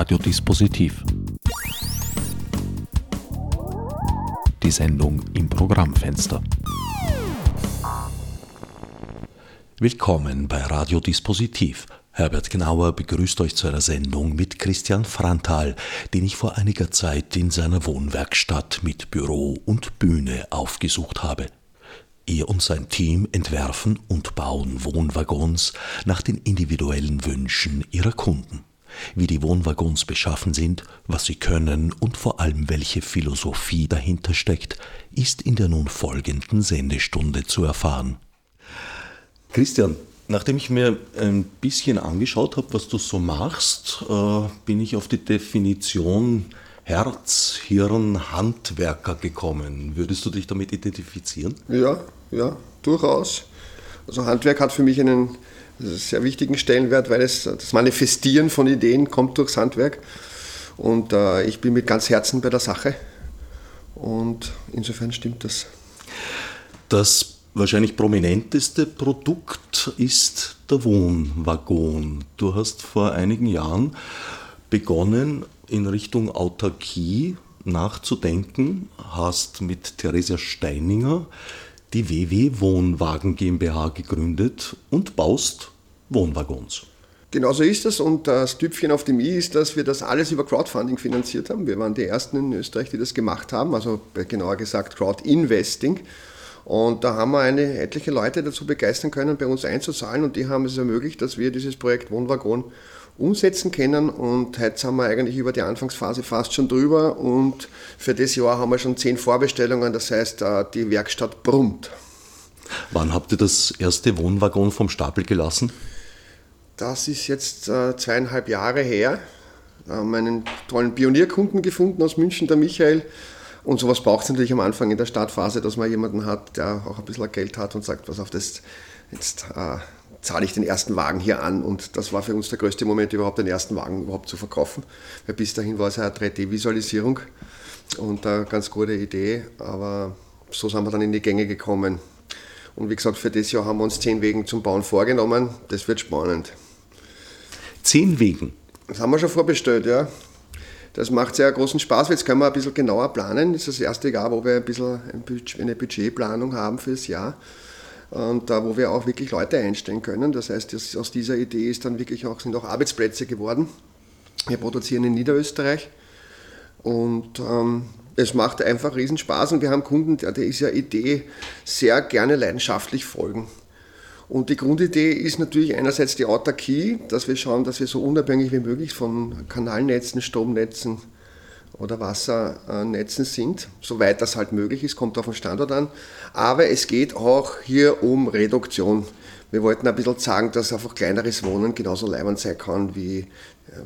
Radiodispositiv. Die Sendung im Programmfenster. Willkommen bei Radiodispositiv. Herbert Gnauer begrüßt euch zu einer Sendung mit Christian Frantal, den ich vor einiger Zeit in seiner Wohnwerkstatt mit Büro und Bühne aufgesucht habe. Er und sein Team entwerfen und bauen Wohnwaggons nach den individuellen Wünschen ihrer Kunden. Wie die Wohnwaggons beschaffen sind, was sie können und vor allem welche Philosophie dahinter steckt, ist in der nun folgenden Sendestunde zu erfahren. Christian, nachdem ich mir ein bisschen angeschaut habe, was du so machst, äh, bin ich auf die Definition Herz, Hirn, Handwerker gekommen. Würdest du dich damit identifizieren? Ja, ja, durchaus. Also Handwerk hat für mich einen sehr wichtigen Stellenwert, weil es, das Manifestieren von Ideen kommt durchs Handwerk. Und äh, ich bin mit ganz Herzen bei der Sache. Und insofern stimmt das. Das wahrscheinlich prominenteste Produkt ist der Wohnwaggon. Du hast vor einigen Jahren begonnen, in Richtung Autarkie nachzudenken, hast mit Theresia Steininger die WW Wohnwagen GmbH gegründet und baust Wohnwaggons. Genauso ist es und das Tüpfchen auf dem i ist, dass wir das alles über Crowdfunding finanziert haben. Wir waren die Ersten in Österreich, die das gemacht haben, also genauer gesagt Crowdinvesting. Und da haben wir eine, etliche Leute dazu begeistern können, bei uns einzuzahlen und die haben es ermöglicht, dass wir dieses Projekt Wohnwaggon umsetzen können. Und heute sind wir eigentlich über die Anfangsphase fast schon drüber. Und für das Jahr haben wir schon zehn Vorbestellungen. Das heißt, äh, die Werkstatt brummt. Wann habt ihr das erste Wohnwaggon vom Stapel gelassen? Das ist jetzt äh, zweieinhalb Jahre her. Da haben einen tollen Pionierkunden gefunden aus München, der Michael. Und sowas braucht es natürlich am Anfang in der Startphase, dass man jemanden hat, der auch ein bisschen Geld hat und sagt, was auf das jetzt äh, zahle ich den ersten Wagen hier an. Und das war für uns der größte Moment, überhaupt den ersten Wagen überhaupt zu verkaufen. Weil bis dahin war es eine 3D-Visualisierung und eine ganz gute Idee. Aber so sind wir dann in die Gänge gekommen. Und wie gesagt, für das Jahr haben wir uns zehn Wegen zum Bauen vorgenommen. Das wird spannend. Zehn Wegen? Das haben wir schon vorbestellt, ja. Das macht sehr großen Spaß. Jetzt können wir ein bisschen genauer planen. Das ist das erste Jahr, wo wir ein bisschen eine Budgetplanung haben fürs Jahr und da, wo wir auch wirklich Leute einstellen können. Das heißt, das, aus dieser Idee ist dann wirklich auch, sind auch Arbeitsplätze geworden. Wir produzieren in Niederösterreich und ähm, es macht einfach riesen Spaß und wir haben Kunden, der dieser Idee sehr gerne leidenschaftlich folgen. Und die Grundidee ist natürlich einerseits die Autarkie, dass wir schauen, dass wir so unabhängig wie möglich von Kanalnetzen, Stromnetzen, oder Wassernetzen sind, soweit das halt möglich ist, kommt auf den Standort an. Aber es geht auch hier um Reduktion. Wir wollten ein bisschen sagen, dass einfach kleineres Wohnen genauso leibend sein kann wie,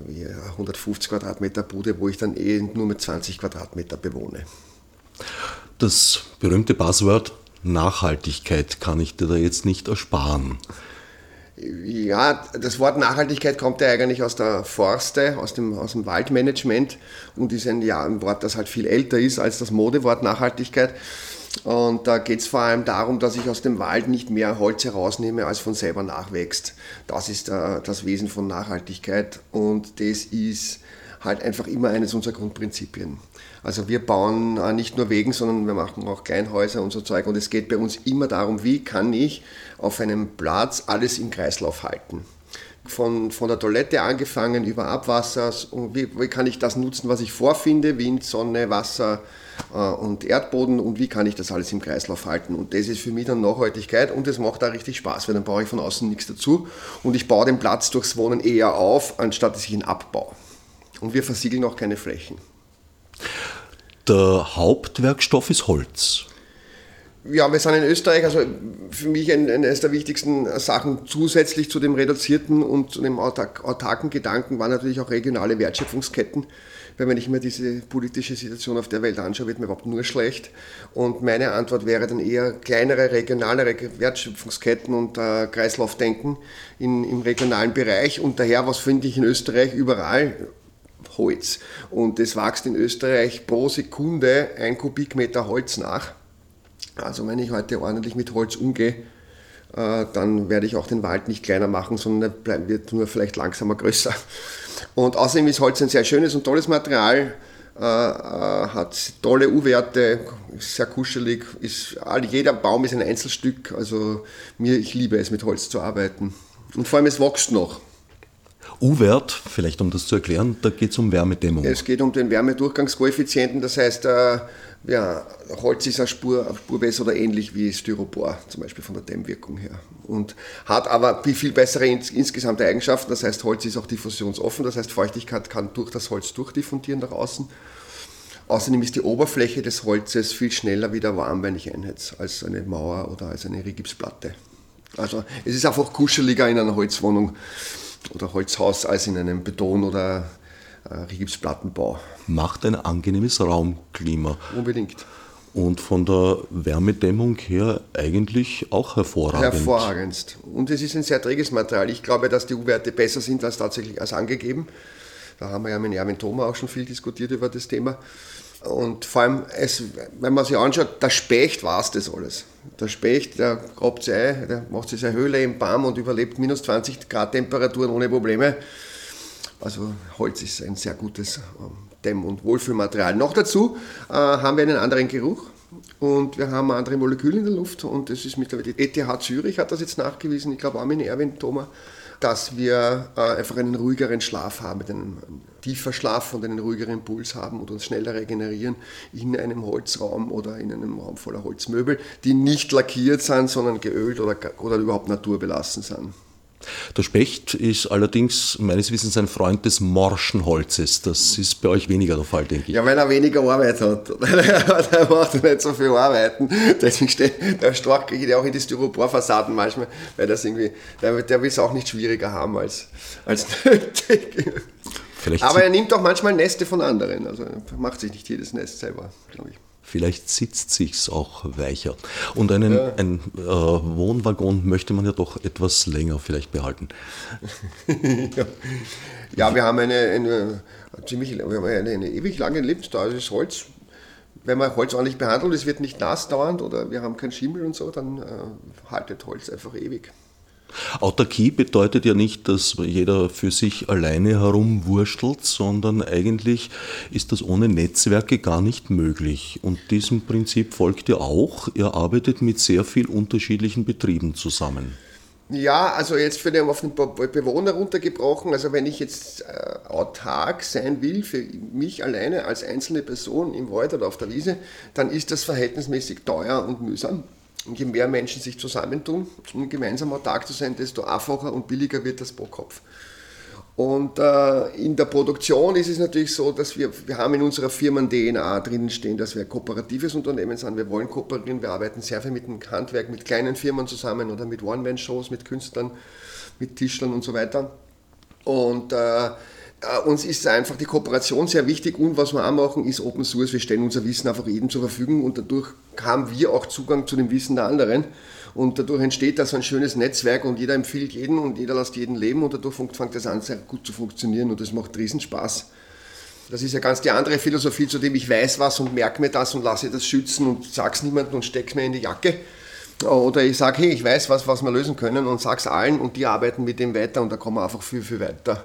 wie 150 Quadratmeter Bude, wo ich dann eh nur mit 20 Quadratmeter bewohne. Das berühmte Buzzword Nachhaltigkeit kann ich dir da jetzt nicht ersparen. Ja, das Wort Nachhaltigkeit kommt ja eigentlich aus der Forste, aus dem, aus dem Waldmanagement und ist ein, ja, ein Wort, das halt viel älter ist als das Modewort Nachhaltigkeit. Und da geht es vor allem darum, dass ich aus dem Wald nicht mehr Holz herausnehme, als von selber nachwächst. Das ist äh, das Wesen von Nachhaltigkeit und das ist halt einfach immer eines unserer Grundprinzipien. Also wir bauen äh, nicht nur Wegen, sondern wir machen auch Kleinhäuser und so Zeug. Und es geht bei uns immer darum, wie kann ich auf einem Platz alles im Kreislauf halten. Von, von der Toilette angefangen über Abwasser, wie, wie kann ich das nutzen, was ich vorfinde, Wind, Sonne, Wasser äh, und Erdboden und wie kann ich das alles im Kreislauf halten. Und das ist für mich dann Nachhaltigkeit und es macht da richtig Spaß, weil dann brauche ich von außen nichts dazu und ich baue den Platz durchs Wohnen eher auf, anstatt dass ich ihn abbaue. Und wir versiegeln auch keine Flächen. Der Hauptwerkstoff ist Holz. Ja, wir sind in Österreich, also für mich eines der wichtigsten Sachen zusätzlich zu dem reduzierten und zu dem autarken Gedanken waren natürlich auch regionale Wertschöpfungsketten. Weil wenn ich mir diese politische Situation auf der Welt anschaue, wird mir überhaupt nur schlecht. Und meine Antwort wäre dann eher kleinere, regionalere Wertschöpfungsketten und äh, Kreislaufdenken in, im regionalen Bereich. Und daher, was finde ich in Österreich überall? Holz. Und das wächst in Österreich pro Sekunde ein Kubikmeter Holz nach. Also wenn ich heute ordentlich mit Holz umgehe, äh, dann werde ich auch den Wald nicht kleiner machen, sondern er wird nur vielleicht langsamer größer. Und außerdem ist Holz ein sehr schönes und tolles Material, äh, äh, hat tolle U-Werte, ist sehr kuschelig, ist, jeder Baum ist ein Einzelstück, also mir, ich liebe es mit Holz zu arbeiten. Und vor allem es wächst noch. U-Wert, vielleicht um das zu erklären, da geht es um Wärmedämmung. Es geht um den Wärmedurchgangskoeffizienten, das heißt, äh, ja, Holz ist eine Spur, Spur besser oder ähnlich wie Styropor, zum Beispiel von der Dämmwirkung her. Und hat aber viel bessere ins, insgesamte Eigenschaften, das heißt, Holz ist auch diffusionsoffen, das heißt, Feuchtigkeit kann durch das Holz durchdiffundieren nach außen. Außerdem ist die Oberfläche des Holzes viel schneller wieder warm, wenn ich einheize, als eine Mauer oder als eine Rigipsplatte. Also es ist einfach kuscheliger in einer Holzwohnung oder Holzhaus als in einem Beton- oder äh, Rigipsplattenbau. Macht ein angenehmes Raumklima. Unbedingt. Und von der Wärmedämmung her eigentlich auch hervorragend. Hervorragendst. Und es ist ein sehr träges Material. Ich glaube, dass die U-Werte besser sind als tatsächlich als angegeben. Da haben wir ja mit Erwin Thoma auch schon viel diskutiert über das Thema. Und vor allem, es, wenn man sich anschaut, der Specht war es das alles. Der Specht, der grabt sich ein, der macht sich seine Höhle im Baum und überlebt minus 20 Grad Temperaturen ohne Probleme. Also Holz ist ein sehr gutes ähm, Dämm- und Wohlfühlmaterial. Noch dazu äh, haben wir einen anderen Geruch und wir haben andere Moleküle in der Luft und das ist mittlerweile die ETH Zürich hat das jetzt nachgewiesen, ich glaube mit Erwin Thoma, dass wir äh, einfach einen ruhigeren Schlaf haben, mit einem tiefer Schlaf und einen ruhigeren Puls haben und uns schneller regenerieren in einem Holzraum oder in einem Raum voller Holzmöbel, die nicht lackiert sind, sondern geölt oder, oder überhaupt naturbelassen sind. Der Specht ist allerdings meines Wissens ein Freund des morschen Holzes. Das ist bei euch weniger der Fall, denke ich. Ja, weil er weniger Arbeit hat. der macht nicht so viel Arbeiten. Deswegen steht der Storch geht ja auch in die Styroporfassaden manchmal, weil das irgendwie, der, der will es auch nicht schwieriger haben als, als nötig. Vielleicht Aber er nimmt auch manchmal Neste von anderen. Also er macht sich nicht jedes Nest selber, glaube ich. Vielleicht sitzt sich's auch weicher. Und einen, ja. ein äh, Wohnwaggon möchte man ja doch etwas länger vielleicht behalten. ja. ja. wir haben eine, eine ziemlich wir haben eine, eine ewig lange Lebensdauer. Das Holz, wenn man Holz ordentlich behandelt, es wird nicht nass dauernd oder wir haben keinen Schimmel und so, dann äh, haltet Holz einfach ewig. Autarkie bedeutet ja nicht, dass jeder für sich alleine herumwurschtelt, sondern eigentlich ist das ohne Netzwerke gar nicht möglich. Und diesem Prinzip folgt ihr auch. Ihr arbeitet mit sehr vielen unterschiedlichen Betrieben zusammen. Ja, also jetzt für den, auf den Bewohner runtergebrochen, also wenn ich jetzt äh, autark sein will, für mich alleine als einzelne Person im Wald oder auf der Wiese, dann ist das verhältnismäßig teuer und mühsam. Und je mehr Menschen sich zusammentun, um gemeinsam autark zu sein, desto einfacher und billiger wird das pro Kopf. Und äh, in der Produktion ist es natürlich so, dass wir, wir haben in unserer Firmen-DNA drinnen stehen, dass wir ein kooperatives Unternehmen sind. Wir wollen kooperieren, wir arbeiten sehr viel mit dem Handwerk, mit kleinen Firmen zusammen oder mit One-Man-Shows, mit Künstlern, mit Tischlern und so weiter. Und äh, uns ist einfach die Kooperation sehr wichtig und was wir auch machen, ist Open Source. Wir stellen unser Wissen einfach jedem zur Verfügung und dadurch haben wir auch Zugang zu dem Wissen der anderen. Und dadurch entsteht da so ein schönes Netzwerk und jeder empfiehlt jeden und jeder lässt jeden leben und dadurch fängt das an, sehr gut zu funktionieren und das macht riesen Spaß. Das ist ja ganz die andere Philosophie, zu dem ich weiß was und merke mir das und lasse das schützen und sag's niemandem und steck's mir in die Jacke. Oder ich sage, hey, ich weiß was, was wir lösen können und sag's allen und die arbeiten mit dem weiter und da kommen wir einfach viel, viel weiter.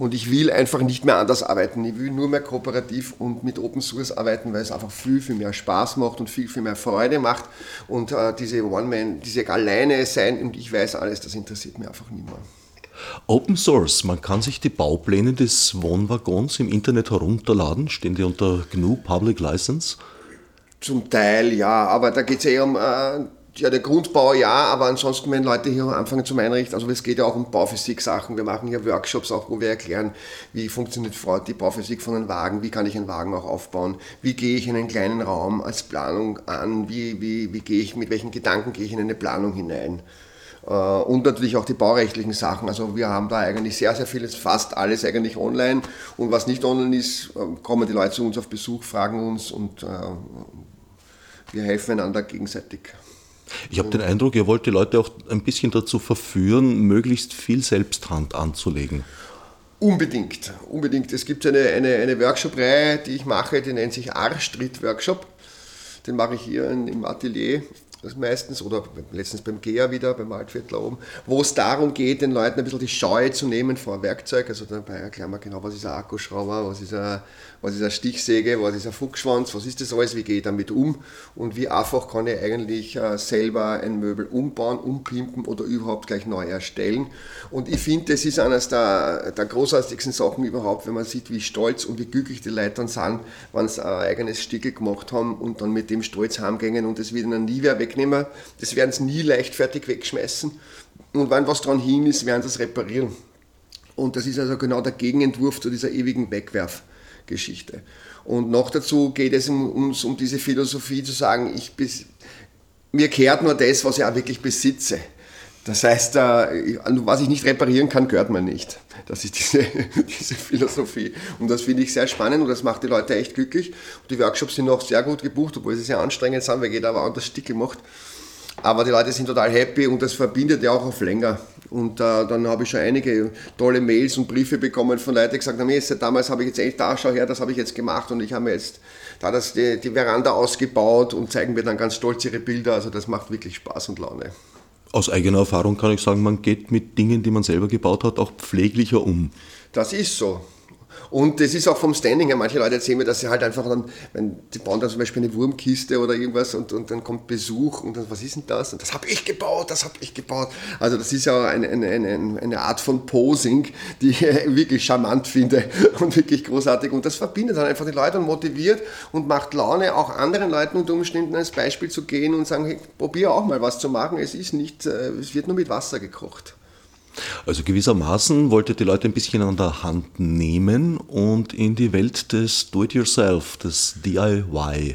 Und ich will einfach nicht mehr anders arbeiten. Ich will nur mehr kooperativ und mit Open Source arbeiten, weil es einfach viel, viel mehr Spaß macht und viel, viel mehr Freude macht. Und äh, diese One-Man, diese alleine sein und ich weiß alles, das interessiert mich einfach nicht mehr. Open Source, man kann sich die Baupläne des Wohnwaggons im Internet herunterladen. Stehen die unter GNU Public License? Zum Teil ja, aber da geht es eher um äh, ja, der Grundbau ja, aber ansonsten, wenn Leute hier anfangen zum Einrichten, also es geht ja auch um Bauphysik-Sachen. Wir machen hier Workshops auch, wo wir erklären, wie funktioniert die Bauphysik von einem Wagen, wie kann ich einen Wagen auch aufbauen, wie gehe ich in einen kleinen Raum als Planung an, wie, wie, wie gehe ich, mit welchen Gedanken gehe ich in eine Planung hinein. Äh, und natürlich auch die baurechtlichen Sachen. Also wir haben da eigentlich sehr, sehr vieles, fast alles eigentlich online. Und was nicht online ist, äh, kommen die Leute zu uns auf Besuch, fragen uns und äh, wir helfen einander gegenseitig. Ich habe den Eindruck, ihr wollt die Leute auch ein bisschen dazu verführen, möglichst viel Selbsthand anzulegen. Unbedingt, unbedingt. Es gibt eine, eine, eine Workshop-Reihe, die ich mache, die nennt sich Arstrit Workshop. Den mache ich hier im Atelier. Das meistens, oder letztens beim GEA wieder, beim Waldviertler oben, wo es darum geht, den Leuten ein bisschen die Scheu zu nehmen vor Werkzeug. Also dabei erklären wir genau, was ist ein Akkuschrauber, was ist eine, was ist eine Stichsäge, was ist ein Fuchsschwanz, was ist das alles, wie gehe ich damit um und wie einfach kann ich eigentlich äh, selber ein Möbel umbauen, umpimpen oder überhaupt gleich neu erstellen. Und ich finde, das ist eines der, der großartigsten Sachen überhaupt, wenn man sieht, wie stolz und wie glücklich die Leute dann sind, wenn sie ein eigenes Stickel gemacht haben und dann mit dem Stolz heimgehen und das wieder nie wieder wegnehmen. Das werden sie nie leichtfertig wegschmeißen. Und wenn was dran hin ist, werden sie es reparieren. Und das ist also genau der Gegenentwurf zu dieser ewigen Wegwerfgeschichte. Und noch dazu geht es uns um diese Philosophie zu sagen, ich mir kehrt nur das, was ich auch wirklich besitze. Das heißt, was ich nicht reparieren kann, gehört mir nicht. Das ist diese, diese Philosophie. Und das finde ich sehr spannend und das macht die Leute echt glücklich. Und die Workshops sind noch sehr gut gebucht, obwohl sie sehr anstrengend sind, weil jeder aber anders Stickel macht. Aber die Leute sind total happy und das verbindet ja auch auf länger. Und äh, dann habe ich schon einige tolle Mails und Briefe bekommen von Leuten, die gesagt haben, jetzt, damals habe ich jetzt echt da, schau her, das habe ich jetzt gemacht und ich habe mir jetzt da das, die, die Veranda ausgebaut und zeigen mir dann ganz stolz ihre Bilder. Also das macht wirklich Spaß und Laune. Aus eigener Erfahrung kann ich sagen, man geht mit Dingen, die man selber gebaut hat, auch pfleglicher um. Das ist so. Und das ist auch vom Standing her. Manche Leute erzählen mir, dass sie halt einfach dann, wenn die bauen dann zum Beispiel eine Wurmkiste oder irgendwas und, und dann kommt Besuch und dann, was ist denn das? Und das habe ich gebaut, das habe ich gebaut. Also das ist ja eine, eine, eine, eine Art von Posing, die ich wirklich charmant finde und wirklich großartig. Und das verbindet dann einfach die Leute und motiviert und macht Laune, auch anderen Leuten unter Umständen als Beispiel zu gehen und sagen, hey, probier auch mal was zu machen. Es ist nicht, äh, es wird nur mit Wasser gekocht. Also gewissermaßen wollte die Leute ein bisschen an der Hand nehmen und in die Welt des Do-it-yourself, des DIY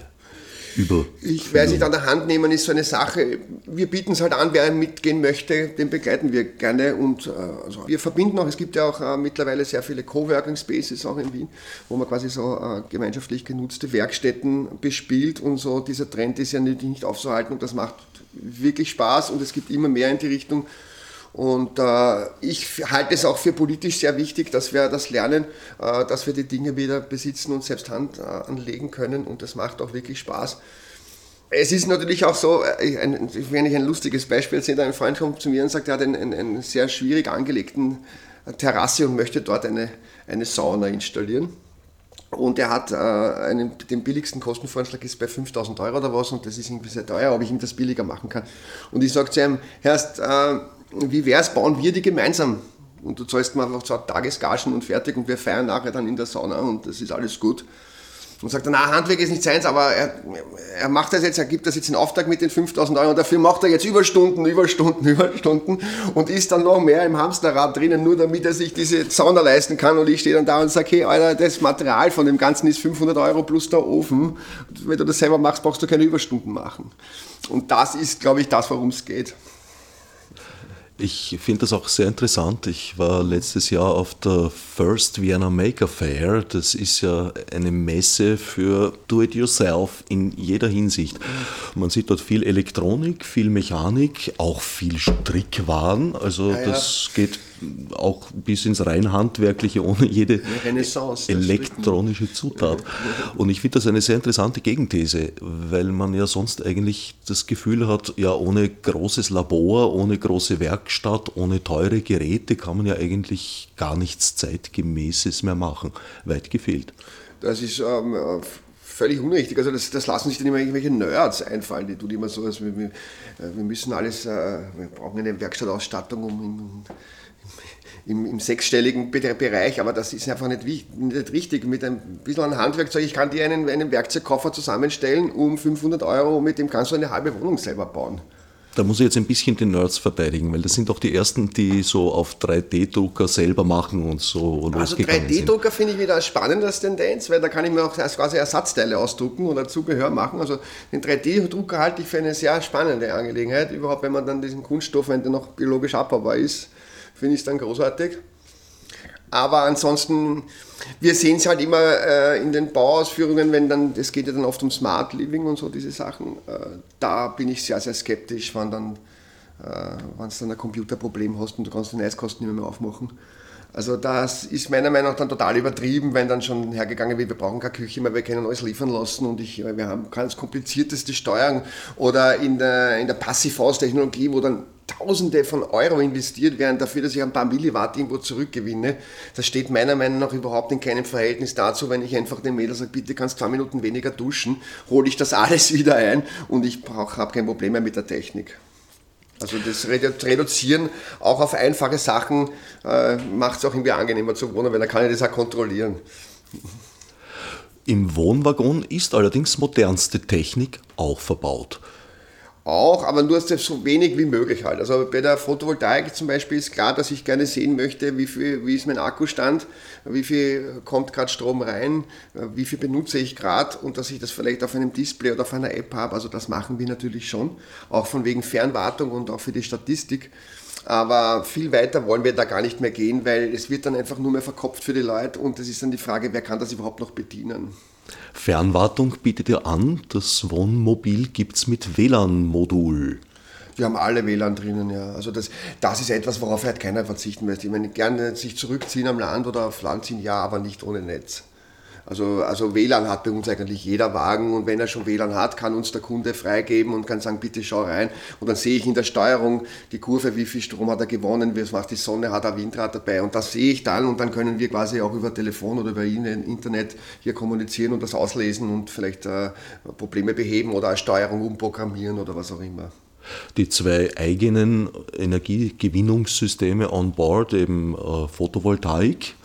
über. Ich weiß nicht, an der Hand nehmen ist so eine Sache. Wir bieten es halt an, wer mitgehen möchte, den begleiten wir gerne. Und äh, also wir verbinden auch, es gibt ja auch äh, mittlerweile sehr viele Coworking Spaces auch in Wien, wo man quasi so äh, gemeinschaftlich genutzte Werkstätten bespielt und so. Dieser Trend ist ja nicht, nicht aufzuhalten und das macht wirklich Spaß und es gibt immer mehr in die Richtung und äh, ich halte es auch für politisch sehr wichtig, dass wir das lernen, äh, dass wir die Dinge wieder besitzen und selbst Hand äh, anlegen können. Und das macht auch wirklich Spaß. Es ist natürlich auch so, äh, ein, wenn ich ein lustiges Beispiel erzähle, ein Freund kommt zu mir und sagt, er hat einen, einen, einen sehr schwierig angelegten äh, Terrasse und möchte dort eine, eine Sauna installieren. Und er hat äh, einen, den billigsten Kostenvorschlag ist bei 5000 Euro oder was und das ist irgendwie sehr teuer, ob ich ihm das billiger machen kann. Und ich sage zu ihm, Herrst, äh, wie wäre es, bauen wir die gemeinsam? Und du zahlst mir einfach zwei Tagesgagen und fertig und wir feiern nachher dann in der Sauna und das ist alles gut. Und sagt er, na, Handwerk ist nicht seins, aber er, er macht das jetzt, er gibt das jetzt in Auftrag mit den 5000 Euro und dafür macht er jetzt Überstunden, Überstunden, Überstunden und ist dann noch mehr im Hamsterrad drinnen, nur damit er sich diese Sauna leisten kann und ich stehe dann da und sage, hey, Alter, das Material von dem Ganzen ist 500 Euro plus der Ofen. Wenn du das selber machst, brauchst du keine Überstunden machen. Und das ist, glaube ich, das, worum es geht. Ich finde das auch sehr interessant. Ich war letztes Jahr auf der First Vienna Maker Fair. Das ist ja eine Messe für Do-it-yourself in jeder Hinsicht. Man sieht dort viel Elektronik, viel Mechanik, auch viel Strickwaren. Also ja, ja. das geht auch bis ins rein handwerkliche, ohne jede elektronische Zutat. Und ich finde das eine sehr interessante Gegenthese, weil man ja sonst eigentlich das Gefühl hat, ja, ohne großes Labor, ohne große Werkstatt, ohne teure Geräte kann man ja eigentlich gar nichts Zeitgemäßes mehr machen. Weit gefehlt. Das ist ähm, völlig unrichtig. Also das, das, lassen sich dann immer irgendwelche Nerds einfallen, die tun immer so, als wir, wir, wir müssen alles, äh, wir brauchen eine Werkstattausstattung, um im, im, sechsstelligen Bereich, aber das ist einfach nicht, nicht richtig. Mit ein bisschen an Handwerkzeug, ich kann dir einen, einen Werkzeugkoffer zusammenstellen um 500 Euro, mit dem kannst du eine halbe Wohnung selber bauen. Da muss ich jetzt ein bisschen die Nerds verteidigen, weil das sind doch die ersten, die so auf 3D-Drucker selber machen und so Also 3D-Drucker finde ich wieder eine spannende Tendenz, weil da kann ich mir auch quasi Ersatzteile ausdrucken oder Zubehör machen. Also den 3D-Drucker halte ich für eine sehr spannende Angelegenheit, überhaupt wenn man dann diesen Kunststoff, wenn der noch biologisch abbaubar ist, finde ich es dann großartig. Aber ansonsten, wir sehen es halt immer äh, in den Bauausführungen, wenn dann, es geht ja dann oft um Smart Living und so diese Sachen, äh, da bin ich sehr, sehr skeptisch, wenn dann, äh, wenn du dann ein Computerproblem hast und du kannst den Eiskosten nicht mehr aufmachen. Also das ist meiner Meinung nach dann total übertrieben, wenn dann schon hergegangen wird, wir brauchen keine Küche mehr, wir können alles liefern lassen und ich, wir haben ganz komplizierteste Steuern oder in der, in der Passivhaus-Technologie, wo dann Tausende von Euro investiert werden dafür, dass ich ein paar Milliwatt irgendwo zurückgewinne. Das steht meiner Meinung nach überhaupt in keinem Verhältnis dazu, wenn ich einfach dem Mädel sage, bitte kannst zwei Minuten weniger duschen, hole ich das alles wieder ein und ich habe kein Problem mehr mit der Technik. Also das Reduzieren auch auf einfache Sachen äh, macht es auch irgendwie angenehmer zu wohnen, weil dann kann ich das auch kontrollieren. Im Wohnwaggon ist allerdings modernste Technik auch verbaut auch, aber nur so wenig wie möglich halt. Also bei der Photovoltaik zum Beispiel ist klar, dass ich gerne sehen möchte, wie, viel, wie ist mein Akkustand, wie viel kommt gerade Strom rein, wie viel benutze ich gerade und dass ich das vielleicht auf einem Display oder auf einer App habe. Also das machen wir natürlich schon, auch von wegen Fernwartung und auch für die Statistik. Aber viel weiter wollen wir da gar nicht mehr gehen, weil es wird dann einfach nur mehr verkopft für die Leute und es ist dann die Frage, wer kann das überhaupt noch bedienen. Fernwartung bietet ihr an. Das Wohnmobil gibt es mit WLAN-Modul. Wir haben alle WLAN drinnen, ja. Also das, das ist etwas, worauf halt keiner verzichten möchte. Ich meine, gerne sich zurückziehen am Land oder auf Land ziehen, ja, aber nicht ohne Netz. Also, also WLAN hat bei uns eigentlich jeder Wagen und wenn er schon WLAN hat, kann uns der Kunde freigeben und kann sagen, bitte schau rein. Und dann sehe ich in der Steuerung die Kurve, wie viel Strom hat er gewonnen, was macht die Sonne, hat er Windrad dabei. Und das sehe ich dann und dann können wir quasi auch über Telefon oder über Internet hier kommunizieren und das auslesen und vielleicht äh, Probleme beheben oder eine Steuerung umprogrammieren oder was auch immer die zwei eigenen Energiegewinnungssysteme on board, eben äh, Photovoltaik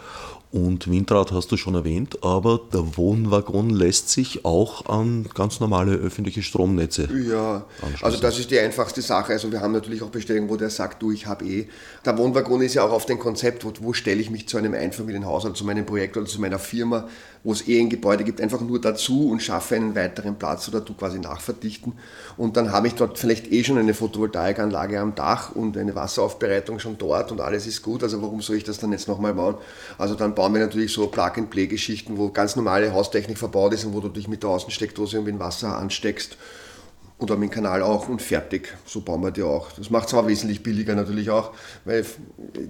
und Windrad hast du schon erwähnt, aber der Wohnwaggon lässt sich auch an ganz normale öffentliche Stromnetze. Ja, also das ist die einfachste Sache. Also wir haben natürlich auch Bestellungen, wo der sagt, du, ich habe eh. Der Wohnwaggon ist ja auch auf dem Konzept, wo, wo stelle ich mich zu einem Einfamilienhaushalt, zu meinem Projekt oder zu meiner Firma, wo es eh ein Gebäude gibt, einfach nur dazu und schaffe einen weiteren Platz oder du quasi nachverdichten. Und dann habe ich dort vielleicht eh schon eine Photovoltaikanlage am Dach und eine Wasseraufbereitung schon dort und alles ist gut. Also warum soll ich das dann jetzt nochmal bauen? Also dann bauen wir natürlich so Plug-and-Play-Geschichten, wo ganz normale Haustechnik verbaut ist und wo du dich mit der Außensteckdose irgendwie Wasser ansteckst und am Kanal auch und fertig. So bauen wir die auch. Das macht aber wesentlich billiger natürlich auch, weil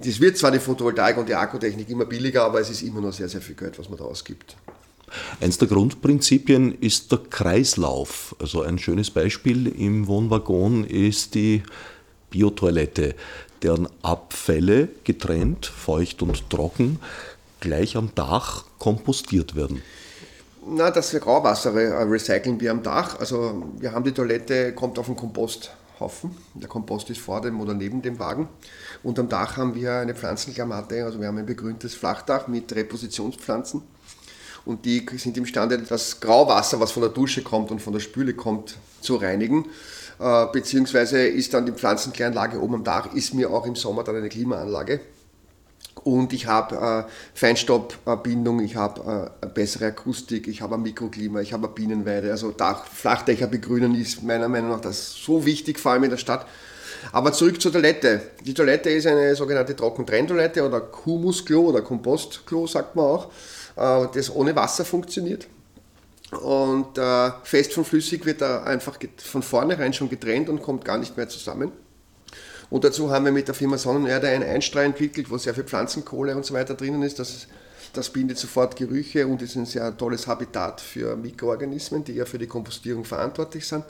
das wird zwar die Photovoltaik und die Akkutechnik immer billiger, aber es ist immer noch sehr, sehr viel Geld, was man da ausgibt. Eins der Grundprinzipien ist der Kreislauf. Also ein schönes Beispiel im Wohnwaggon ist die Biotoilette, deren Abfälle getrennt, feucht und trocken, gleich am Dach kompostiert werden. Na, das Grauwasser recyceln wir am Dach. Also wir haben die Toilette, kommt auf den Komposthaufen. Der Kompost ist vor dem oder neben dem Wagen. Und am Dach haben wir eine Pflanzenklamotte, also wir haben ein begrüntes Flachdach mit Repositionspflanzen. Und die sind imstande, das Grauwasser, was von der Dusche kommt und von der Spüle kommt, zu reinigen. Äh, beziehungsweise ist dann die Pflanzenkläranlage oben am Dach, ist mir auch im Sommer dann eine Klimaanlage und ich habe äh, Feinstaubbindung, ich habe äh, bessere Akustik, ich habe ein Mikroklima, ich habe eine Bienenweide. Also Dach, Flachdächer begrünen ist meiner Meinung nach das so wichtig, vor allem in der Stadt. Aber zurück zur Toilette. Die Toilette ist eine sogenannte Trockentrenntoilette oder Humusklo oder Kompostklo, sagt man auch, äh, das ohne Wasser funktioniert. Und äh, fest von flüssig wird da einfach von vornherein schon getrennt und kommt gar nicht mehr zusammen. Und dazu haben wir mit der Firma Sonnenerde einen Einstrahl entwickelt, wo sehr viel Pflanzenkohle und so weiter drinnen ist. Das, das bindet sofort Gerüche und ist ein sehr tolles Habitat für Mikroorganismen, die ja für die Kompostierung verantwortlich sind.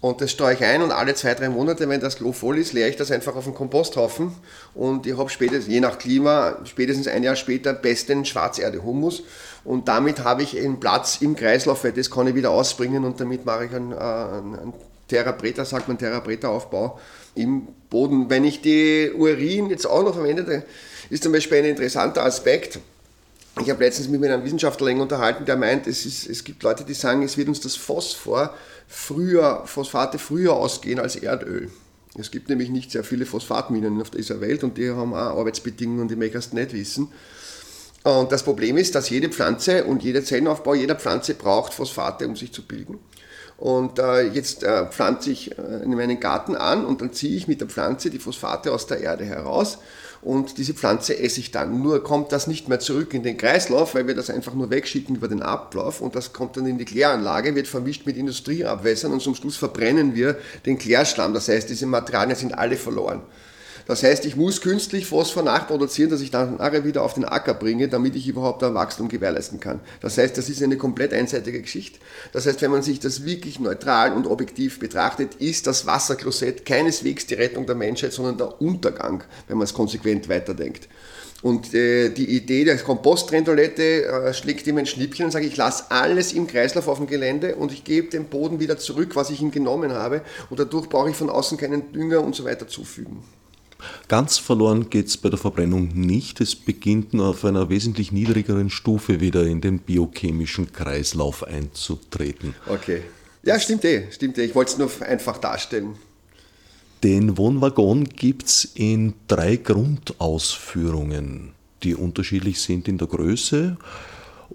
Und das steuere ich ein und alle zwei, drei Monate, wenn das Klo voll ist, leere ich das einfach auf den Komposthaufen und ich habe spätestens, je nach Klima, spätestens ein Jahr später besten Schwarzerde-Humus und damit habe ich einen Platz im Kreislauf, weil das kann ich wieder ausbringen und damit mache ich einen, äh, einen Therapreta, sagt man Therapreta-Aufbau im Boden. Wenn ich die Urin jetzt auch noch verwende, ist zum Beispiel ein interessanter Aspekt. Ich habe letztens mit einem Wissenschaftler unterhalten, der meint, es, ist, es gibt Leute, die sagen, es wird uns das Phosphor früher, Phosphate früher ausgehen als Erdöl. Es gibt nämlich nicht sehr viele Phosphatminen auf dieser Welt und die haben auch Arbeitsbedingungen, die möchtest nicht wissen. Und das Problem ist, dass jede Pflanze und jeder Zellenaufbau jeder Pflanze braucht Phosphate, um sich zu bilden. Und äh, jetzt äh, pflanze ich äh, in meinen Garten an und dann ziehe ich mit der Pflanze die Phosphate aus der Erde heraus und diese Pflanze esse ich dann. Nur kommt das nicht mehr zurück in den Kreislauf, weil wir das einfach nur wegschicken über den Ablauf und das kommt dann in die Kläranlage, wird vermischt mit Industrieabwässern und zum Schluss verbrennen wir den Klärschlamm. Das heißt, diese Materialien sind alle verloren. Das heißt, ich muss künstlich Phosphor nachproduzieren, dass ich dann nachher wieder auf den Acker bringe, damit ich überhaupt ein Wachstum gewährleisten kann. Das heißt, das ist eine komplett einseitige Geschichte. Das heißt, wenn man sich das wirklich neutral und objektiv betrachtet, ist das Wasserklosett keineswegs die Rettung der Menschheit, sondern der Untergang, wenn man es konsequent weiterdenkt. Und äh, die Idee der Komposttrentoilette äh, schlägt ihm ein Schnippchen und sagt, ich lasse alles im Kreislauf auf dem Gelände und ich gebe dem Boden wieder zurück, was ich ihm genommen habe. Und dadurch brauche ich von außen keinen Dünger und so weiter zufügen. Ganz verloren geht es bei der Verbrennung nicht. Es beginnt nur auf einer wesentlich niedrigeren Stufe wieder in den biochemischen Kreislauf einzutreten. Okay. Ja, stimmt eh. Stimmt eh. Ich wollte es nur einfach darstellen. Den Wohnwaggon gibt es in drei Grundausführungen, die unterschiedlich sind in der Größe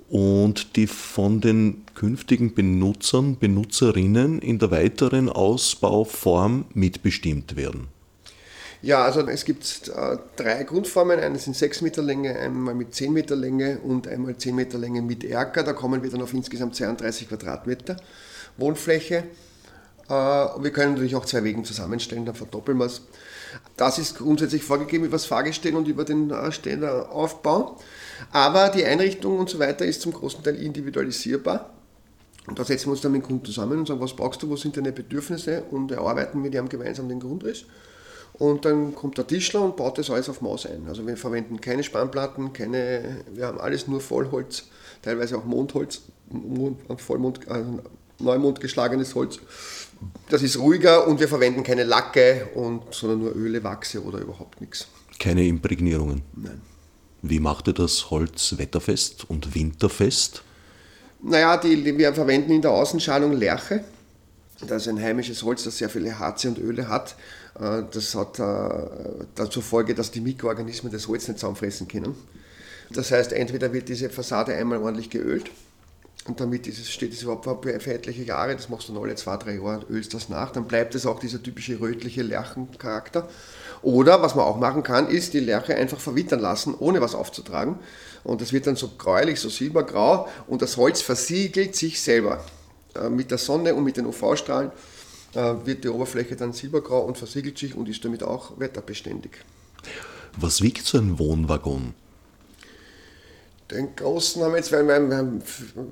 und die von den künftigen Benutzern, Benutzerinnen in der weiteren Ausbauform mitbestimmt werden. Ja, also es gibt äh, drei Grundformen. Eine sind 6 Meter Länge, einmal mit 10 Meter Länge und einmal 10 Meter Länge mit Erker. Da kommen wir dann auf insgesamt 32 Quadratmeter Wohnfläche. Äh, wir können natürlich auch zwei Wegen zusammenstellen, dann verdoppeln wir es. Das ist grundsätzlich vorgegeben über das Fahrgestell und über den äh, Ständeraufbau. Aber die Einrichtung und so weiter ist zum großen Teil individualisierbar. Und da setzen wir uns dann mit dem Kunden zusammen und sagen, was brauchst du, was sind deine Bedürfnisse und erarbeiten mit ihm gemeinsam den Grundriss. Und dann kommt der Tischler und baut das alles auf Maus ein. Also wir verwenden keine Spannplatten, keine, wir haben alles nur Vollholz, teilweise auch Mondholz, Vollmond, also Neumond geschlagenes Holz das ist ruhiger und wir verwenden keine Lacke, und, sondern nur Öle, Wachse oder überhaupt nichts. Keine Imprägnierungen? Nein. Wie macht ihr das Holz wetterfest und winterfest? Naja, die, wir verwenden in der Außenschalung Lerche. Das ist ein heimisches Holz, das sehr viele Harze und Öle hat. Äh, das hat äh, dazu Folge, dass die Mikroorganismen das Holz nicht zusammenfressen können. Das heißt, entweder wird diese Fassade einmal ordentlich geölt und damit es, steht es überhaupt für etliche Jahre, das machst du dann alle zwei, drei Jahre, ölst das nach, dann bleibt es auch dieser typische rötliche Lärchencharakter. Oder was man auch machen kann, ist die Lerche einfach verwittern lassen, ohne was aufzutragen. Und das wird dann so gräulich, so silbergrau und das Holz versiegelt sich selber. Äh, mit der Sonne und mit den UV-Strahlen äh, wird die Oberfläche dann silbergrau und versiegelt sich und ist damit auch wetterbeständig. Was wiegt so ein Wohnwaggon? Den großen haben wir jetzt, weil wir,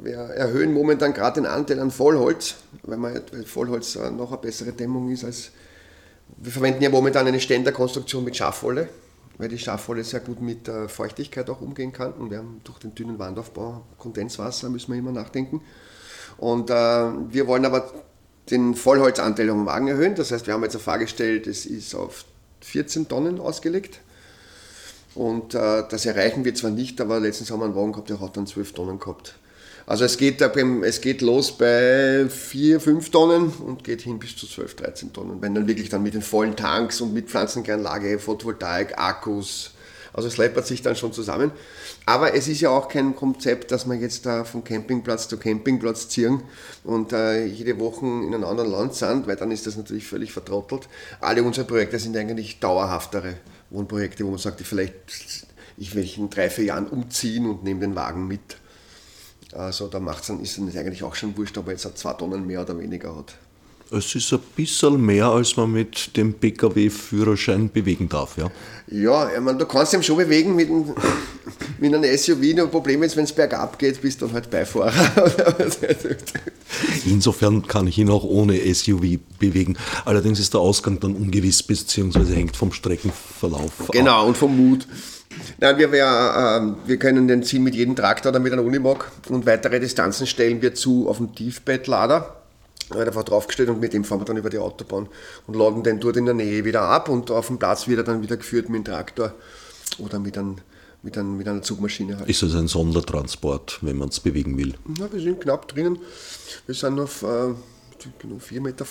wir erhöhen momentan gerade den Anteil an Vollholz, weil, man, weil Vollholz noch eine bessere Dämmung ist als. Wir verwenden ja momentan eine Ständerkonstruktion mit Schafwolle, weil die Schafwolle sehr gut mit äh, Feuchtigkeit auch umgehen kann. Und wir haben durch den dünnen Wandaufbau Kondenswasser, müssen wir immer nachdenken. Und äh, wir wollen aber den Vollholzanteil am Wagen erhöhen. Das heißt, wir haben jetzt eine Frage gestellt, es ist auf 14 Tonnen ausgelegt. Und äh, das erreichen wir zwar nicht, aber letztens haben wir einen Wagen gehabt, der hat dann 12 Tonnen gehabt. Also es geht, es geht los bei 4, 5 Tonnen und geht hin bis zu 12, 13 Tonnen. Wenn dann wirklich dann mit den vollen Tanks und mit Pflanzenkläranlage, Photovoltaik, Akkus, also es läppert sich dann schon zusammen. Aber es ist ja auch kein Konzept, dass man jetzt da von Campingplatz zu Campingplatz ziehen und äh, jede Woche in einem anderen Land sind, weil dann ist das natürlich völlig vertrottelt. Alle unsere Projekte sind eigentlich dauerhaftere Wohnprojekte, wo man sagt, vielleicht ich will in drei, vier Jahren umziehen und nehme den Wagen mit. Also da macht's dann, ist es eigentlich auch schon wurscht, ob er jetzt zwei Tonnen mehr oder weniger hat. Es ist ein bisschen mehr, als man mit dem Pkw-Führerschein bewegen darf, ja? Ja, ich meine, du kannst ihn schon bewegen mit, einem, mit einem SUV. Nur Problem ist, wenn es bergab geht, bist du halt Beifahrer. Insofern kann ich ihn auch ohne SUV bewegen. Allerdings ist der Ausgang dann ungewiss, beziehungsweise hängt vom Streckenverlauf Genau, ab. und vom Mut. Nein, wir, wir, äh, wir können den ziehen mit jedem Traktor oder mit einem Unimog und weitere Distanzen stellen wir zu auf dem Tiefbettlader wird einfach draufgestellt und mit dem fahren wir dann über die Autobahn und laden den dort in der Nähe wieder ab und auf dem Platz wird er dann wieder geführt mit dem Traktor oder mit, einem, mit, einem, mit einer Zugmaschine. Halt. Ist das ein Sondertransport, wenn man es bewegen will? Ja, wir sind knapp drinnen. Wir sind auf äh, 4,15 Meter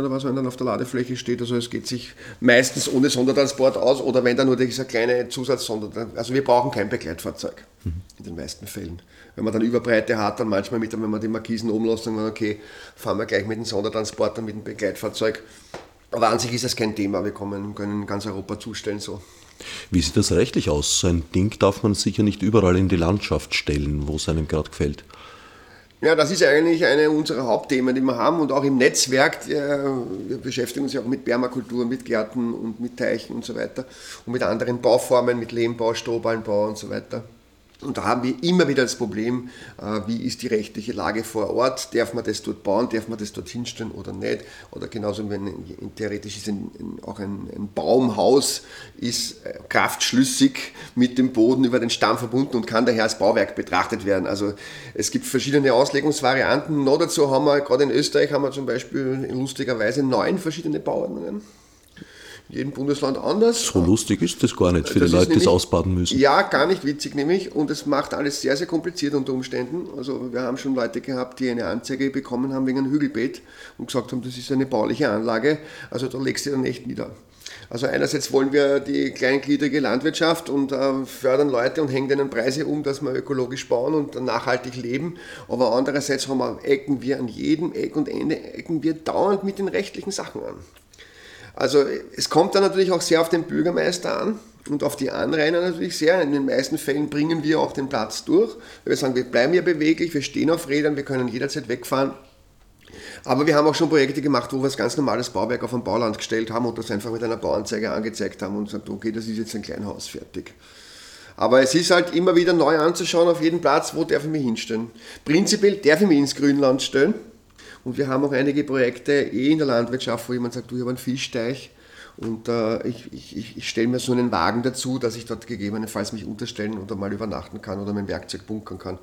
oder was, wenn dann auf der Ladefläche steht. Also es geht sich meistens ohne Sondertransport aus oder wenn da nur dieser kleine Zusatzsondertransport. Also wir brauchen kein Begleitfahrzeug mhm. in den meisten Fällen. Wenn man dann Überbreite hat, dann manchmal mit, wenn man die Markisen umlässt, dann okay, fahren wir gleich mit dem Sondertransporter, mit dem Begleitfahrzeug. Aber an sich ist das kein Thema. Wir kommen, können in ganz Europa zustellen so. Wie sieht das rechtlich aus? So ein Ding darf man sicher nicht überall in die Landschaft stellen, wo es einem gerade gefällt. Ja, das ist eigentlich eine unserer Hauptthemen, die wir haben und auch im Netzwerk. Wir beschäftigen uns ja auch mit Permakultur, mit Gärten und mit Teichen und so weiter und mit anderen Bauformen, mit Lehmbau, Strohballenbau und so weiter. Und da haben wir immer wieder das Problem, äh, wie ist die rechtliche Lage vor Ort? Darf man das dort bauen? Darf man das dort hinstellen oder nicht? Oder genauso, wenn theoretisch ist ein, auch ein, ein, Baumhaus ist äh, kraftschlüssig mit dem Boden über den Stamm verbunden und kann daher als Bauwerk betrachtet werden. Also es gibt verschiedene Auslegungsvarianten. Noch dazu haben wir, gerade in Österreich, haben wir zum Beispiel lustigerweise neun verschiedene Bauordnungen jedem Bundesland anders. So lustig ist das gar nicht für das die Leute, die es ausbaden müssen. Ja, gar nicht witzig nämlich und es macht alles sehr, sehr kompliziert unter Umständen. Also wir haben schon Leute gehabt, die eine Anzeige bekommen haben wegen einem Hügelbeet und gesagt haben, das ist eine bauliche Anlage, also da legst du dann echt nieder. Also einerseits wollen wir die kleingliedrige Landwirtschaft und äh, fördern Leute und hängen denen Preise um, dass wir ökologisch bauen und nachhaltig leben. Aber andererseits haben wir, ecken wir an jedem Eck und Ende ecken wir dauernd mit den rechtlichen Sachen an. Also es kommt dann natürlich auch sehr auf den Bürgermeister an und auf die Anrainer natürlich sehr. In den meisten Fällen bringen wir auch den Platz durch. Wir sagen, wir bleiben hier beweglich, wir stehen auf Rädern, wir können jederzeit wegfahren. Aber wir haben auch schon Projekte gemacht, wo wir das ganz normales Bauwerk auf ein Bauland gestellt haben und das einfach mit einer Bauanzeige angezeigt haben und gesagt, okay, das ist jetzt ein Kleinhaus fertig. Aber es ist halt immer wieder neu anzuschauen auf jedem Platz, wo darf ich mich hinstellen. Prinzipiell darf ich mich ins Grünland stellen. Und wir haben auch einige Projekte eh in der Landwirtschaft, wo jemand sagt, du, ich habe einen Fischteich und äh, ich, ich, ich stelle mir so einen Wagen dazu, dass ich dort gegebenenfalls mich unterstellen oder mal übernachten kann oder mein Werkzeug bunkern kann.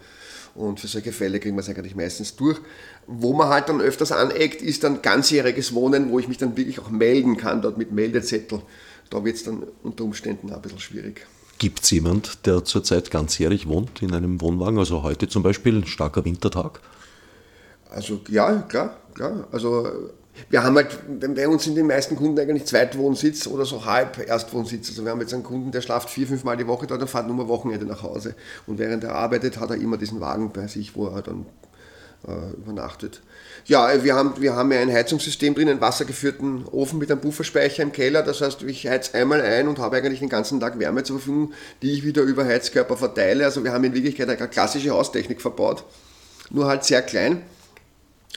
Und für solche Fälle kriegen wir es eigentlich meistens durch. Wo man halt dann öfters aneckt, ist dann ganzjähriges Wohnen, wo ich mich dann wirklich auch melden kann, dort mit Meldezettel. Da wird es dann unter Umständen ein bisschen schwierig. Gibt es jemand, der zurzeit ganzjährig wohnt in einem Wohnwagen? Also heute zum Beispiel, ein starker Wintertag? Also ja, klar, klar. Also wir haben halt, bei uns sind die meisten Kunden eigentlich Zweitwohnsitz oder so halb Erstwohnsitz. Also wir haben jetzt einen Kunden, der schlaft vier, fünf Mal die Woche dort und fährt nur am Wochenende nach Hause. Und während er arbeitet, hat er immer diesen Wagen bei sich, wo er dann äh, übernachtet. Ja, wir haben, wir haben ja ein Heizungssystem drin, einen wassergeführten Ofen mit einem Pufferspeicher im Keller. Das heißt, ich heiz einmal ein und habe eigentlich den ganzen Tag Wärme zur Verfügung, die ich wieder über Heizkörper verteile. Also wir haben in Wirklichkeit eine klassische Haustechnik verbaut, nur halt sehr klein.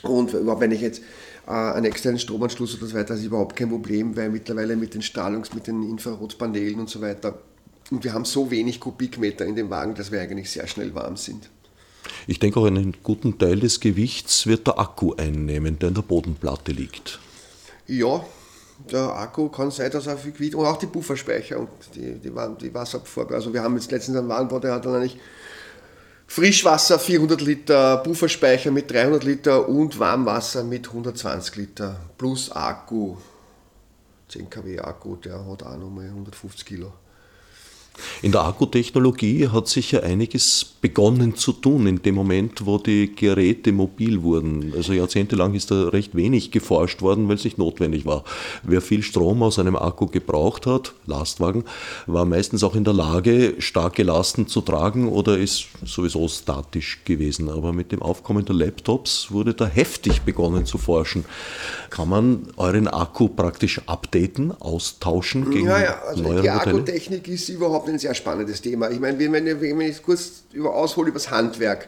Und wenn ich jetzt äh, einen externen Stromanschluss oder so weiter, ist überhaupt kein Problem, weil mittlerweile mit den Strahlungs-, mit den Infrarotpanelen und so weiter, und wir haben so wenig Kubikmeter in dem Wagen, dass wir eigentlich sehr schnell warm sind. Ich denke auch einen guten Teil des Gewichts wird der Akku einnehmen, der in der Bodenplatte liegt. Ja, der Akku kann sein, dass er viel Gewicht und auch die Pufferspeicher und die, die, die Wasserabfuhr. Also wir haben jetzt letztens einen Wagenbau, der hat dann eigentlich Frischwasser 400 Liter, Pufferspeicher mit 300 Liter und Warmwasser mit 120 Liter plus Akku. 10 kW Akku, der hat auch nochmal 150 Kilo. In der Akkutechnologie hat sich ja einiges begonnen zu tun in dem Moment, wo die Geräte mobil wurden. Also jahrzehntelang ist da recht wenig geforscht worden, weil es nicht notwendig war. Wer viel Strom aus einem Akku gebraucht hat, Lastwagen, war meistens auch in der Lage, starke Lasten zu tragen oder ist sowieso statisch gewesen. Aber mit dem Aufkommen der Laptops wurde da heftig begonnen zu forschen. Kann man euren Akku praktisch updaten, austauschen gegen ja, ja. Also neuere die Akkutechnik ist überhaupt überhaupt ein sehr spannendes Thema. Ich meine, wenn, wenn ich kurz über aushole über das Handwerk.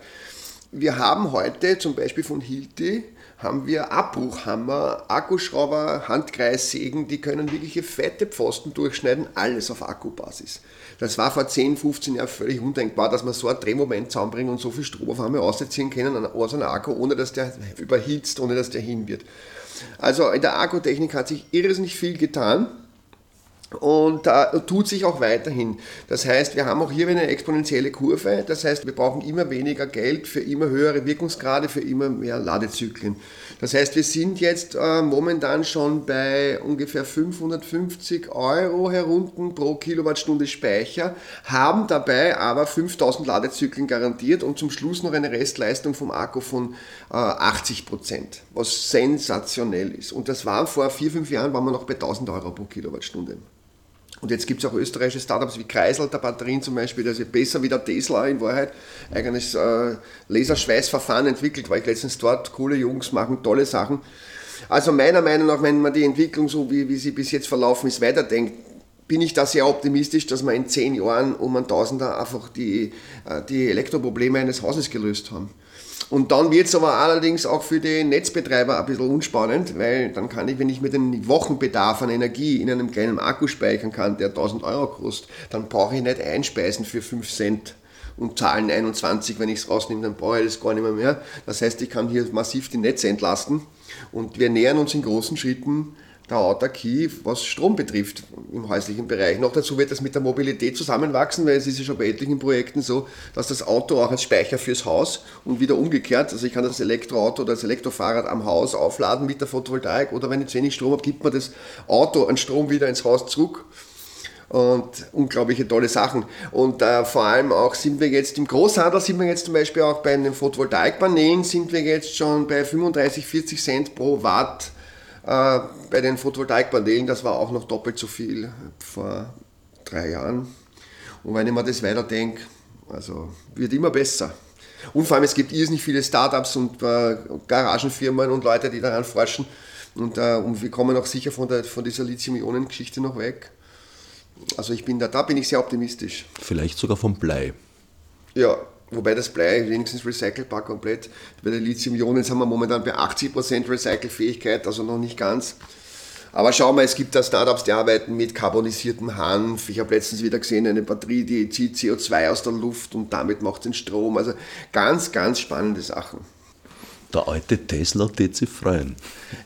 Wir haben heute zum Beispiel von Hilti haben wir Abbruchhammer, Akkuschrauber, Handkreissägen, die können wirkliche fette Pfosten durchschneiden, alles auf Akkubasis. Das war vor 10, 15 Jahren völlig undenkbar, dass man so ein Drehmoment zusammenbringen und so viel Strom auf einmal ausziehen können aus einem Akku, ohne dass der überhitzt, ohne dass der hin wird. Also in der Akkutechnik hat sich irrsinnig viel getan. Und da tut sich auch weiterhin. Das heißt, wir haben auch hier eine exponentielle Kurve. Das heißt, wir brauchen immer weniger Geld für immer höhere Wirkungsgrade, für immer mehr Ladezyklen. Das heißt, wir sind jetzt äh, momentan schon bei ungefähr 550 Euro herunten pro Kilowattstunde Speicher, haben dabei aber 5000 Ladezyklen garantiert und zum Schluss noch eine Restleistung vom Akku von äh, 80 Prozent, was sensationell ist. Und das war vor vier, fünf Jahren, waren wir noch bei 1000 Euro pro Kilowattstunde. Und jetzt gibt es auch österreichische Startups wie Kreisel der Batterien zum Beispiel, das ist besser wie der Tesla in Wahrheit, eigenes äh, Laserschweißverfahren entwickelt, weil ich letztens dort, coole Jungs machen tolle Sachen. Also meiner Meinung nach, wenn man die Entwicklung so wie, wie sie bis jetzt verlaufen ist, weiterdenkt, bin ich da sehr optimistisch, dass wir in zehn Jahren um ein Tausender einfach die, äh, die Elektroprobleme eines Hauses gelöst haben. Und dann wird es aber allerdings auch für die Netzbetreiber ein bisschen unspannend, weil dann kann ich, wenn ich mir den Wochenbedarf an Energie in einem kleinen Akku speichern kann, der 1000 Euro kostet, dann brauche ich nicht einspeisen für 5 Cent und zahlen 21, wenn ich es rausnehme, dann brauche ich das gar nicht mehr, mehr. Das heißt, ich kann hier massiv die Netze entlasten und wir nähern uns in großen Schritten der Autarkie, was Strom betrifft im häuslichen Bereich. Noch dazu wird das mit der Mobilität zusammenwachsen, weil es ist ja schon bei etlichen Projekten so, dass das Auto auch als Speicher fürs Haus und wieder umgekehrt, also ich kann das Elektroauto oder das Elektrofahrrad am Haus aufladen mit der Photovoltaik oder wenn ich zu wenig Strom habe, gibt man das Auto an Strom wieder ins Haus zurück und unglaubliche tolle Sachen. Und äh, vor allem auch sind wir jetzt im Großhandel, sind wir jetzt zum Beispiel auch bei den Photovoltaikpanelen, sind wir jetzt schon bei 35, 40 Cent pro Watt äh, bei den Photovoltaikpanelen, das war auch noch doppelt so viel vor drei Jahren. Und wenn ich mir das weiterdenke, also wird immer besser. Und vor allem, es gibt irrsinnig viele Startups und äh, Garagenfirmen und Leute, die daran forschen. Und, äh, und wir kommen auch sicher von, der, von dieser Lithium-Ionen-Geschichte noch weg. Also ich bin da, da bin ich sehr optimistisch. Vielleicht sogar vom Blei. Ja, wobei das Blei wenigstens recycelbar komplett. Bei den Lithium-Ionen sind wir momentan bei 80% Recycelfähigkeit, also noch nicht ganz. Aber schau mal, es gibt da Startups, die arbeiten mit carbonisiertem Hanf. Ich habe letztens wieder gesehen, eine Batterie, die zieht CO2 aus der Luft und damit macht den Strom. Also ganz, ganz spannende Sachen. Der alte Tesla tät sich freuen.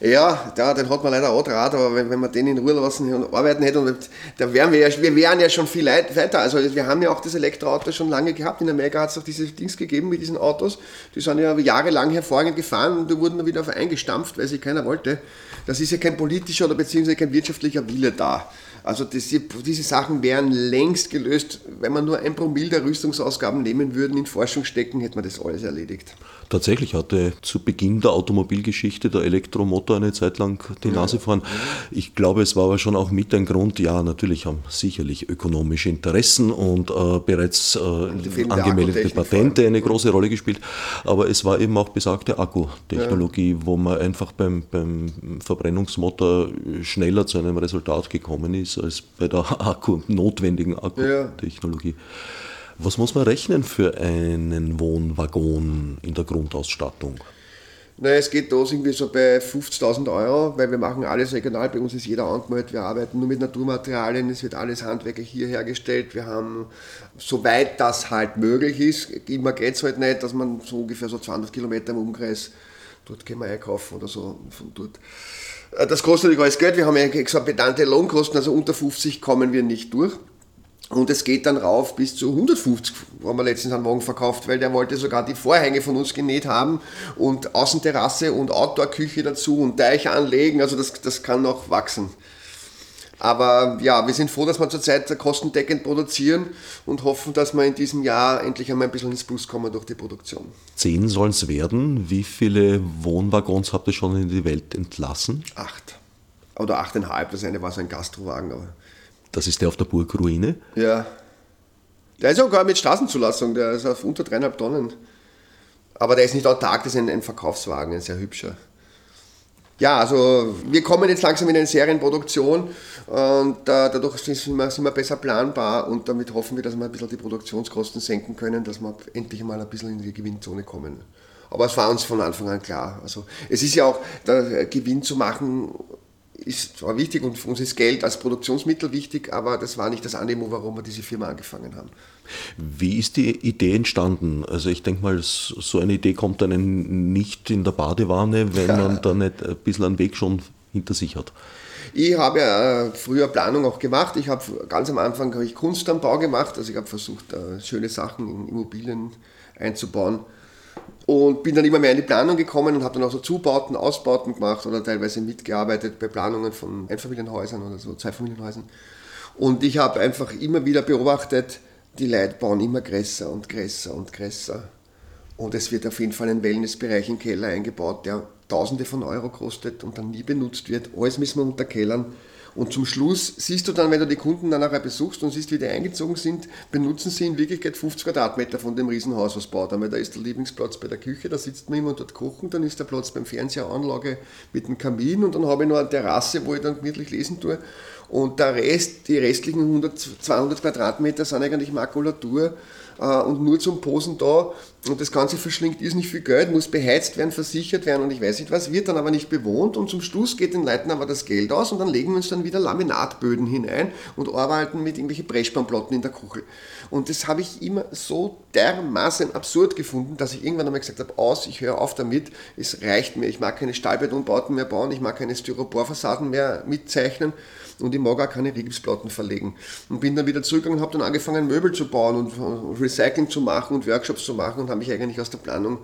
Ja, ja, den hat man leider auch draht, aber wenn, wenn man den in Ruhe lassen und arbeiten hätte, und da wären wir ja, wir wären ja schon viel weiter. Also wir haben ja auch das Elektroauto schon lange gehabt. In Amerika hat es auch diese Dings gegeben mit diesen Autos. Die sind ja jahrelang hervorragend gefahren und die wurden dann wieder auf eingestampft, weil sie keiner wollte. Das ist ja kein politischer oder beziehungsweise kein wirtschaftlicher Wille da. Also das, diese Sachen wären längst gelöst. Wenn man nur ein Promille der Rüstungsausgaben nehmen würden, in Forschung stecken, hätte man das alles erledigt. Tatsächlich hatte zu Beginn der Automobilgeschichte der Elektromotor eine Zeit lang die Nase vorn. Ich glaube, es war aber schon auch mit ein Grund, ja, natürlich haben sicherlich ökonomische Interessen und äh, bereits äh, angemeldete Patente eine große Rolle gespielt, aber es war eben auch besagte Akkutechnologie, ja. wo man einfach beim, beim Verbrennungsmotor schneller zu einem Resultat gekommen ist als bei der Akku, notwendigen Akkutechnologie. Ja. Was muss man rechnen für einen Wohnwaggon in der Grundausstattung? Naja, es geht da irgendwie so bei 50.000 Euro, weil wir machen alles regional. Bei uns ist jeder angemeldet. Wir arbeiten nur mit Naturmaterialien. Es wird alles handwerklich hier hergestellt. Wir haben, soweit das halt möglich ist, immer geht es halt nicht, dass man so ungefähr so 200 Kilometer im Umkreis dort können wir einkaufen oder so von dort. Äh, das kostet natürlich alles Geld. Wir haben ja exorbitante Lohnkosten, also unter 50 kommen wir nicht durch. Und es geht dann rauf bis zu 150, haben wir letztens einen Wagen verkauft, weil der wollte sogar die Vorhänge von uns genäht haben und Außenterrasse und Outdoor-Küche dazu und Teich anlegen. Also das, das kann noch wachsen. Aber ja, wir sind froh, dass wir zurzeit kostendeckend produzieren und hoffen, dass wir in diesem Jahr endlich einmal ein bisschen ins Plus kommen durch die Produktion. Zehn sollen es werden. Wie viele Wohnwaggons habt ihr schon in die Welt entlassen? Acht. Oder achteinhalb. Das eine war so ein Gastrowagen. Aber das ist der auf der Burgruine? Ja. Der ist sogar mit Straßenzulassung, der ist auf unter dreieinhalb Tonnen. Aber der ist nicht autark, das ist ein, ein Verkaufswagen, ein sehr hübscher. Ja, also wir kommen jetzt langsam in eine Serienproduktion und äh, dadurch sind wir, sind wir, besser planbar und damit hoffen wir, dass wir ein bisschen die Produktionskosten senken können, dass wir endlich mal ein bisschen in die Gewinnzone kommen. Aber es war uns von Anfang an klar. Also es ist ja auch, Gewinn zu machen ist zwar wichtig und für uns ist Geld als Produktionsmittel wichtig, aber das war nicht das Animo, warum wir diese Firma angefangen haben. Wie ist die Idee entstanden? Also ich denke mal, so eine Idee kommt einem nicht in der Badewanne, wenn man da nicht ein bisschen einen Weg schon hinter sich hat. Ich habe ja äh, früher Planung auch gemacht. Ich habe ganz am Anfang habe ich Kunst am Bau gemacht. Also ich habe versucht, äh, schöne Sachen in Immobilien einzubauen. Und bin dann immer mehr in die Planung gekommen und habe dann auch so Zubauten, Ausbauten gemacht oder teilweise mitgearbeitet bei Planungen von Einfamilienhäusern oder so, Zweifamilienhäusern. Und ich habe einfach immer wieder beobachtet, die Leute bauen immer größer und größer und größer. Und es wird auf jeden Fall ein Wellnessbereich im Keller eingebaut, der Tausende von Euro kostet und dann nie benutzt wird. Alles müssen wir unterkellern. Und zum Schluss siehst du dann, wenn du die Kunden dann nachher besuchst und siehst, wie die eingezogen sind, benutzen sie in Wirklichkeit 50 Quadratmeter von dem Riesenhaus, was baut haben. Da ist der Lieblingsplatz bei der Küche, da sitzt man immer dort kochen, dann ist der Platz beim Fernseheranlage mit dem Kamin und dann habe ich noch eine Terrasse, wo ich dann gemütlich lesen tue. Und der Rest, die restlichen 100, 200 Quadratmeter sind eigentlich Makulatur und nur zum Posen da. Und das Ganze verschlingt ist nicht viel Geld, muss beheizt werden, versichert werden und ich weiß nicht was, wird dann aber nicht bewohnt und zum Schluss geht den Leuten aber das Geld aus und dann legen wir uns dann wieder Laminatböden hinein und arbeiten mit irgendwelchen Brechspannplatten in der Kuchel. Und das habe ich immer so dermaßen absurd gefunden, dass ich irgendwann einmal gesagt habe, aus, ich höre auf damit, es reicht mir, ich mag keine Stahlbetonbauten mehr bauen, ich mag keine Styroporfassaden mehr mitzeichnen und ich mag auch keine Rigipsplatten verlegen. Und bin dann wieder zurückgegangen und habe dann angefangen, Möbel zu bauen und Recycling zu machen und Workshops zu machen und habe mich eigentlich aus der Planung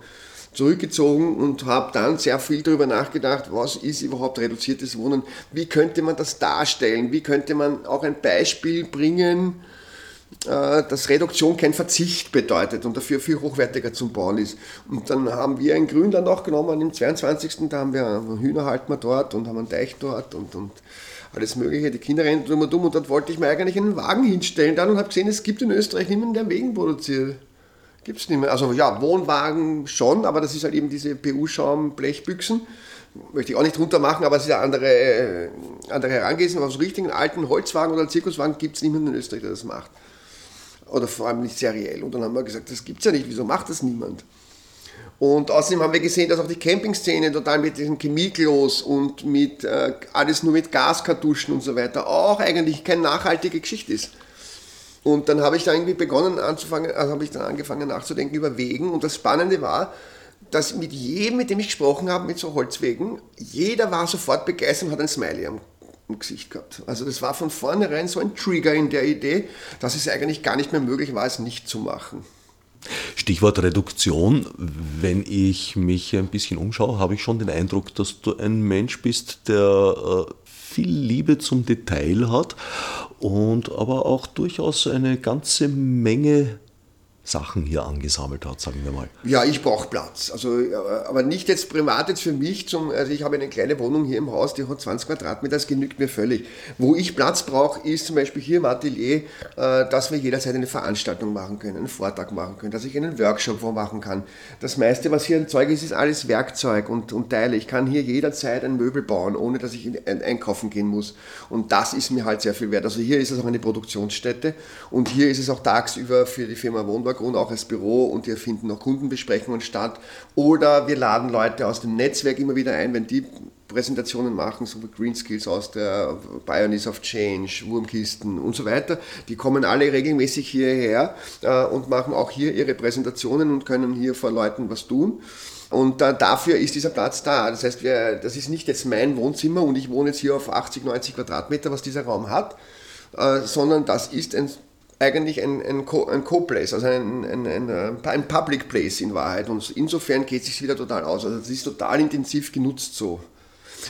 zurückgezogen und habe dann sehr viel darüber nachgedacht, was ist überhaupt reduziertes Wohnen, wie könnte man das darstellen, wie könnte man auch ein Beispiel bringen, äh, dass Reduktion kein Verzicht bedeutet und dafür viel hochwertiger zum Bauen ist. Und dann haben wir ein Grünland auch genommen, im 22. Da haben wir Hühner halten wir dort und haben einen Teich dort und, und alles Mögliche. Die Kinder rennen drum und dumm und dann wollte ich mir eigentlich einen Wagen hinstellen dann und habe gesehen, es gibt in Österreich niemanden, der Wegen produziert. Gibt es nicht mehr. Also ja, Wohnwagen schon, aber das ist halt eben diese PU-Schaum-Blechbüchsen. Möchte ich auch nicht runter machen, aber es ist eine andere, äh, andere Herangehensweise. Aber so richtigen alten Holzwagen oder Zirkuswagen gibt es niemanden in Österreich, der das macht. Oder vor allem nicht seriell. Und dann haben wir gesagt, das gibt es ja nicht, wieso macht das niemand? Und außerdem haben wir gesehen, dass auch die Campingszene total mit diesen Chemieklos und mit äh, alles nur mit Gaskartuschen und so weiter auch eigentlich keine nachhaltige Geschichte ist. Und dann habe ich da irgendwie begonnen anzufangen, also habe ich dann angefangen nachzudenken über Wegen. Und das Spannende war, dass mit jedem, mit dem ich gesprochen habe, mit so Holzwegen, jeder war sofort begeistert und hat ein Smiley am, Gesicht gehabt. Also das war von vornherein so ein Trigger in der Idee, dass es eigentlich gar nicht mehr möglich war, es nicht zu machen. Stichwort Reduktion. Wenn ich mich ein bisschen umschaue, habe ich schon den Eindruck, dass du ein Mensch bist, der äh, viel Liebe zum Detail hat und aber auch durchaus eine ganze Menge Sachen hier angesammelt hat, sagen wir mal. Ja, ich brauche Platz. Also, äh, aber nicht jetzt privat jetzt für mich. Zum, also ich habe eine kleine Wohnung hier im Haus, die hat 20 Quadratmeter, das genügt mir völlig. Wo ich Platz brauche, ist zum Beispiel hier im Atelier, äh, dass wir jederzeit eine Veranstaltung machen können, einen Vortrag machen können, dass ich einen Workshop machen kann. Das meiste, was hier ein Zeug ist, ist alles Werkzeug und, und Teile. Ich kann hier jederzeit ein Möbel bauen, ohne dass ich einkaufen gehen muss. Und das ist mir halt sehr viel wert. Also hier ist es auch eine Produktionsstätte und hier ist es auch tagsüber für die Firma Wohnberg Hintergrund auch als Büro und hier finden auch Kundenbesprechungen statt. Oder wir laden Leute aus dem Netzwerk immer wieder ein, wenn die Präsentationen machen, so wie Green Skills aus der Pioneers of Change, Wurmkisten und so weiter. Die kommen alle regelmäßig hierher äh, und machen auch hier ihre Präsentationen und können hier vor Leuten was tun. Und äh, dafür ist dieser Platz da. Das heißt, wir, das ist nicht jetzt mein Wohnzimmer und ich wohne jetzt hier auf 80, 90 Quadratmeter, was dieser Raum hat, äh, sondern das ist ein eigentlich ein, ein, ein Co-Place, also ein, ein, ein, äh, ein Public Place in Wahrheit. Und insofern geht es sich wieder total aus. Also es ist total intensiv genutzt so.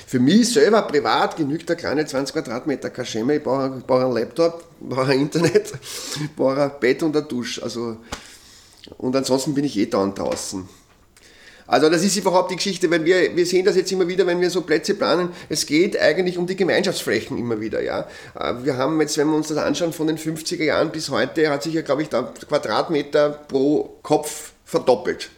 Für mich selber privat genügt der kleine 20 Quadratmeter Kaschemme. Ich brauche, brauche einen Laptop, ich brauche ein Internet, ich brauche ein Bett und eine Dusche. Also, und ansonsten bin ich eh da und draußen. Also das ist überhaupt die Geschichte, weil wir, wir sehen das jetzt immer wieder, wenn wir so Plätze planen, es geht eigentlich um die Gemeinschaftsflächen immer wieder. Ja. Äh, wir haben jetzt, wenn wir uns das anschauen, von den 50er Jahren bis heute hat sich ja, glaube ich, der Quadratmeter pro Kopf verdoppelt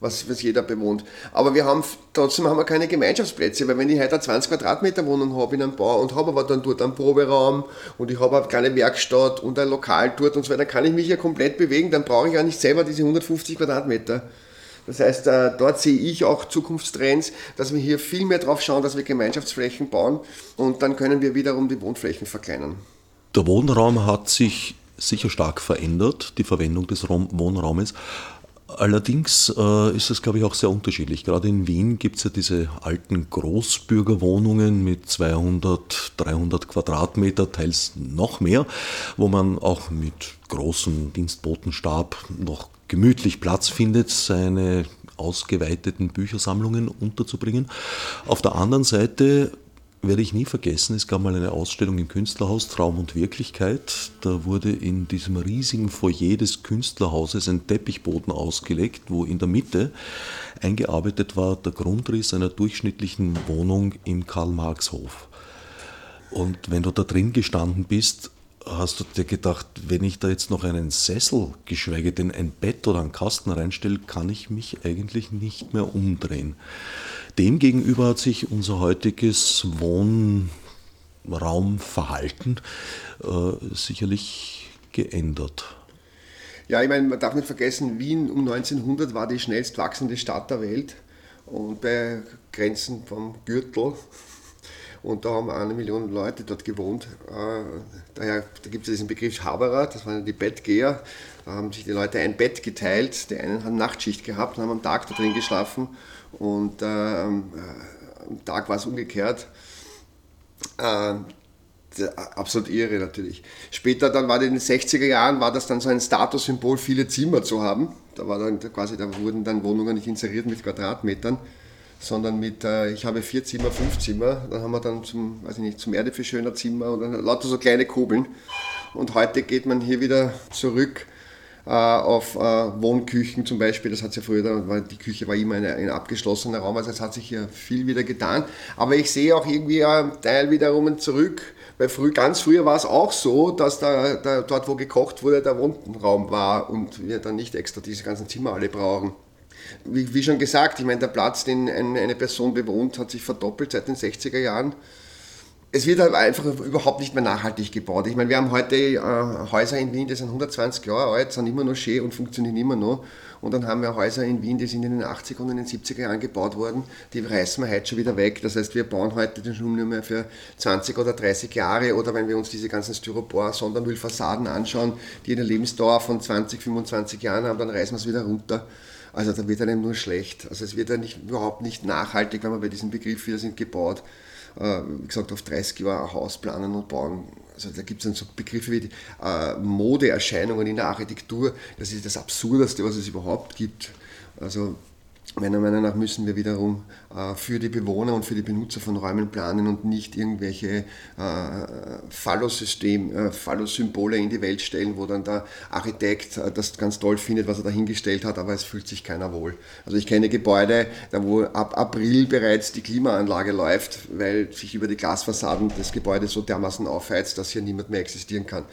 was, was jeder bewohnt. Aber wir haben, trotzdem haben wir keine Gemeinschaftsplätze, weil wenn ich heute eine 20 Quadratmeter Wohnung habe in einem Bau und habe aber dann dort einen Proberaum und ich habe eine kleine Werkstatt und ein Lokal dort und so weiter, dann kann ich mich ja komplett bewegen, dann brauche ich ja nicht selber diese 150 Quadratmeter. Das heißt, äh, dort sehe ich auch Zukunftstrends, dass wir hier viel mehr drauf schauen, dass wir Gemeinschaftsflächen bauen und dann können wir wiederum die Wohnflächen verkleinern. Der Wohnraum hat sich sicher stark verändert, die Verwendung des Wohnraumes. Allerdings äh, ist es, glaube ich, auch sehr unterschiedlich. Gerade in Wien gibt es ja diese alten Großbürgerwohnungen mit 200, 300 Quadratmeter, teils noch mehr, wo man auch mit großem Dienstbotenstab noch gemütlich Platz findet, seine ausgeweiteten Büchersammlungen unterzubringen. Auf der anderen Seite werde ich nie vergessen, es gab mal eine Ausstellung im Künstlerhaus Traum und Wirklichkeit. Da wurde in diesem riesigen Foyer des Künstlerhauses ein Teppichboden ausgelegt, wo in der Mitte eingearbeitet war der Grundriss einer durchschnittlichen Wohnung im Karl-Marx-Hof. Und wenn du da drin gestanden bist, hast du dir gedacht, wenn ich da jetzt noch einen Sessel, geschweige denn ein Bett oder einen Kasten reinstelle, kann ich mich eigentlich nicht mehr umdrehen. Demgegenüber hat sich unser heutiges Wohn Raumverhalten äh, sicherlich geändert. Ja, ich meine, man darf nicht vergessen, Wien um 1900 war die schnellst wachsende Stadt der Welt und bei Grenzen vom Gürtel. Und da haben eine Million Leute dort gewohnt. Äh, daher da gibt es diesen Begriff Haberer, das waren die Bettgeher. Da haben sich die Leute ein Bett geteilt. Die einen haben Nachtschicht gehabt und haben am Tag da drin geschlafen. Und äh, am Tag war es umgekehrt. Äh, absolut irre natürlich. Später dann war in den 60er Jahren war das dann so ein Statussymbol, viele Zimmer zu haben. Da war dann quasi, da wurden dann Wohnungen nicht inseriert mit Quadratmetern, sondern mit, äh, ich habe vier Zimmer, fünf Zimmer. Dann haben wir dann zum, weiß ich nicht, zum Erde für schöner Zimmer und dann lauter so kleine Kugeln. Und heute geht man hier wieder zurück äh, auf äh, Wohnküchen zum Beispiel. Das hat ja früher, da die Küche war immer ein, ein abgeschlossener Raum, also es hat sich hier viel wieder getan. Aber ich sehe auch irgendwie einen Teil wiederum zurück, weil früh, ganz früher war es auch so, dass da, da, dort, wo gekocht wurde, der Wohnraum war und wir dann nicht extra diese ganzen Zimmer alle brauchen. Wie, wie schon gesagt, ich meine, der Platz, den eine Person bewohnt, hat sich verdoppelt seit den 60er Jahren es wird halt einfach überhaupt nicht mehr nachhaltig gebaut. Ich meine, wir haben heute äh, Häuser in Wien, die sind 120 Jahre alt, sind immer noch schön und funktionieren immer noch. Und dann haben wir Häuser in Wien, die sind in den 80er und in den 70er Jahren gebaut worden, die reißen wir heute schon wieder weg. Das heißt, wir bauen heute schon nur mehr für 20 oder 30 Jahre oder wenn wir uns diese ganzen Styropor-Sondermüllfassaden anschauen, die eine Lebensdauer von 20, 25 Jahren haben, dann reißen wir es wieder runter. Also da wird einem nur schlecht. Also es wird ja nicht, überhaupt nicht nachhaltig, wenn wir bei diesem Begriff wieder sind, gebaut. Äh, wie gesagt, auf 30 Jahre ein Haus planen und bauen. Also da gibt es dann so Begriffe wie äh, Modeerscheinungen in der Architektur. Das ist das Absurdeste, was es überhaupt gibt. Also Meiner Meinung nach müssen wir wiederum äh, für die Bewohner und für die Benutzer von Räumen planen und nicht irgendwelche äh, Phallosystem, äh, in die Welt stellen, wo dann der Architekt äh, das ganz toll findet, was er dahingestellt hat, aber es fühlt sich keiner wohl. Also ich kenne Gebäude, da wo ab April bereits die Klimaanlage läuft, weil sich über die Glasfassaden des Gebäudes so dermaßen aufheizt, dass hier niemand mehr existieren kann.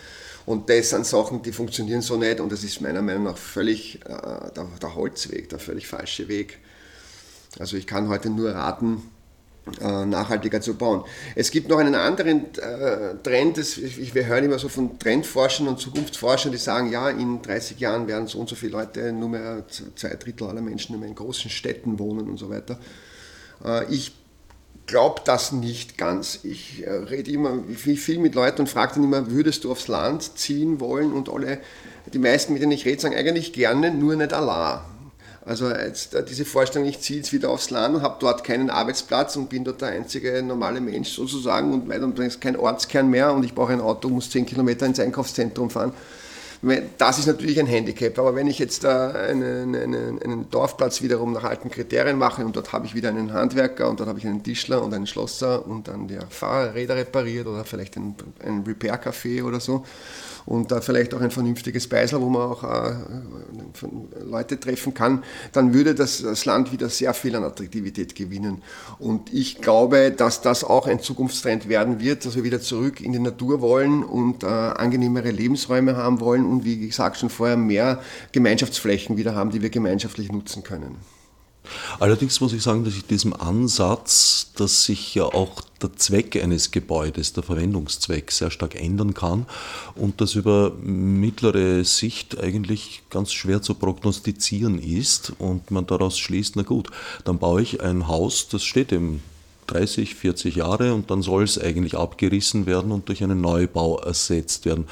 Und das sind Sachen, die funktionieren so nicht und das ist meiner Meinung nach völlig äh, der, der, Holzweg, der völlig falsche Weg. Also ich kann heute nur raten, äh, nachhaltiger zu bauen. Es gibt noch einen anderen äh, Trend, das, wir hören immer so von Trendforschern und Zukunftsforschern, die sagen, ja, in 30 Jahren werden so und so viele Leute, nur mehr zwei Drittel aller Menschen nur mehr in großen Städten wohnen und so weiter. Äh, ich glaube das nicht ganz. Ich äh, rede immer viel mit Leuten und frage dann immer, würdest du aufs Land ziehen wollen? Und alle, die meisten, mit denen ich rede, sagen eigentlich gerne, nur nicht Allah. Also jetzt, äh, diese Vorstellung, ich ziehe jetzt wieder aufs Land und habe dort keinen Arbeitsplatz und bin dort der einzige normale Mensch sozusagen und dann ist kein Ortskern mehr und ich brauche ein Auto, muss 10 Kilometer ins Einkaufszentrum fahren das ist natürlich ein Handicap, aber wenn ich jetzt einen, einen, einen, Dorfplatz wiederum nach alten Kriterien mache und dort habe ich wieder einen Handwerker und dort habe ich einen Tischler und einen Schlosser und dann der Fahrräder repariert oder vielleicht ein, ein Repair-Café oder so, und da vielleicht auch ein vernünftiges Beisel, wo man auch äh, Leute treffen kann, dann würde das, das Land wieder sehr viel an Attraktivität gewinnen. Und ich glaube, dass das auch ein Zukunftstrend werden wird, dass wir wieder zurück in die Natur wollen und äh, angenehmere Lebensräume haben wollen und wie gesagt schon vorher mehr Gemeinschaftsflächen wieder haben, die wir gemeinschaftlich nutzen können. Allerdings muss ich sagen, dass ich diesem Ansatz, dass sich ja auch der Zweck eines Gebäudes, der Verwendungszweck sehr stark ändern kann und das über mittlere Sicht eigentlich ganz schwer zu prognostizieren ist und man daraus schließt, na gut, dann baue ich ein Haus, das steht im 30, 40 Jahre und dann soll es eigentlich abgerissen werden und durch einen Neubau ersetzt werden.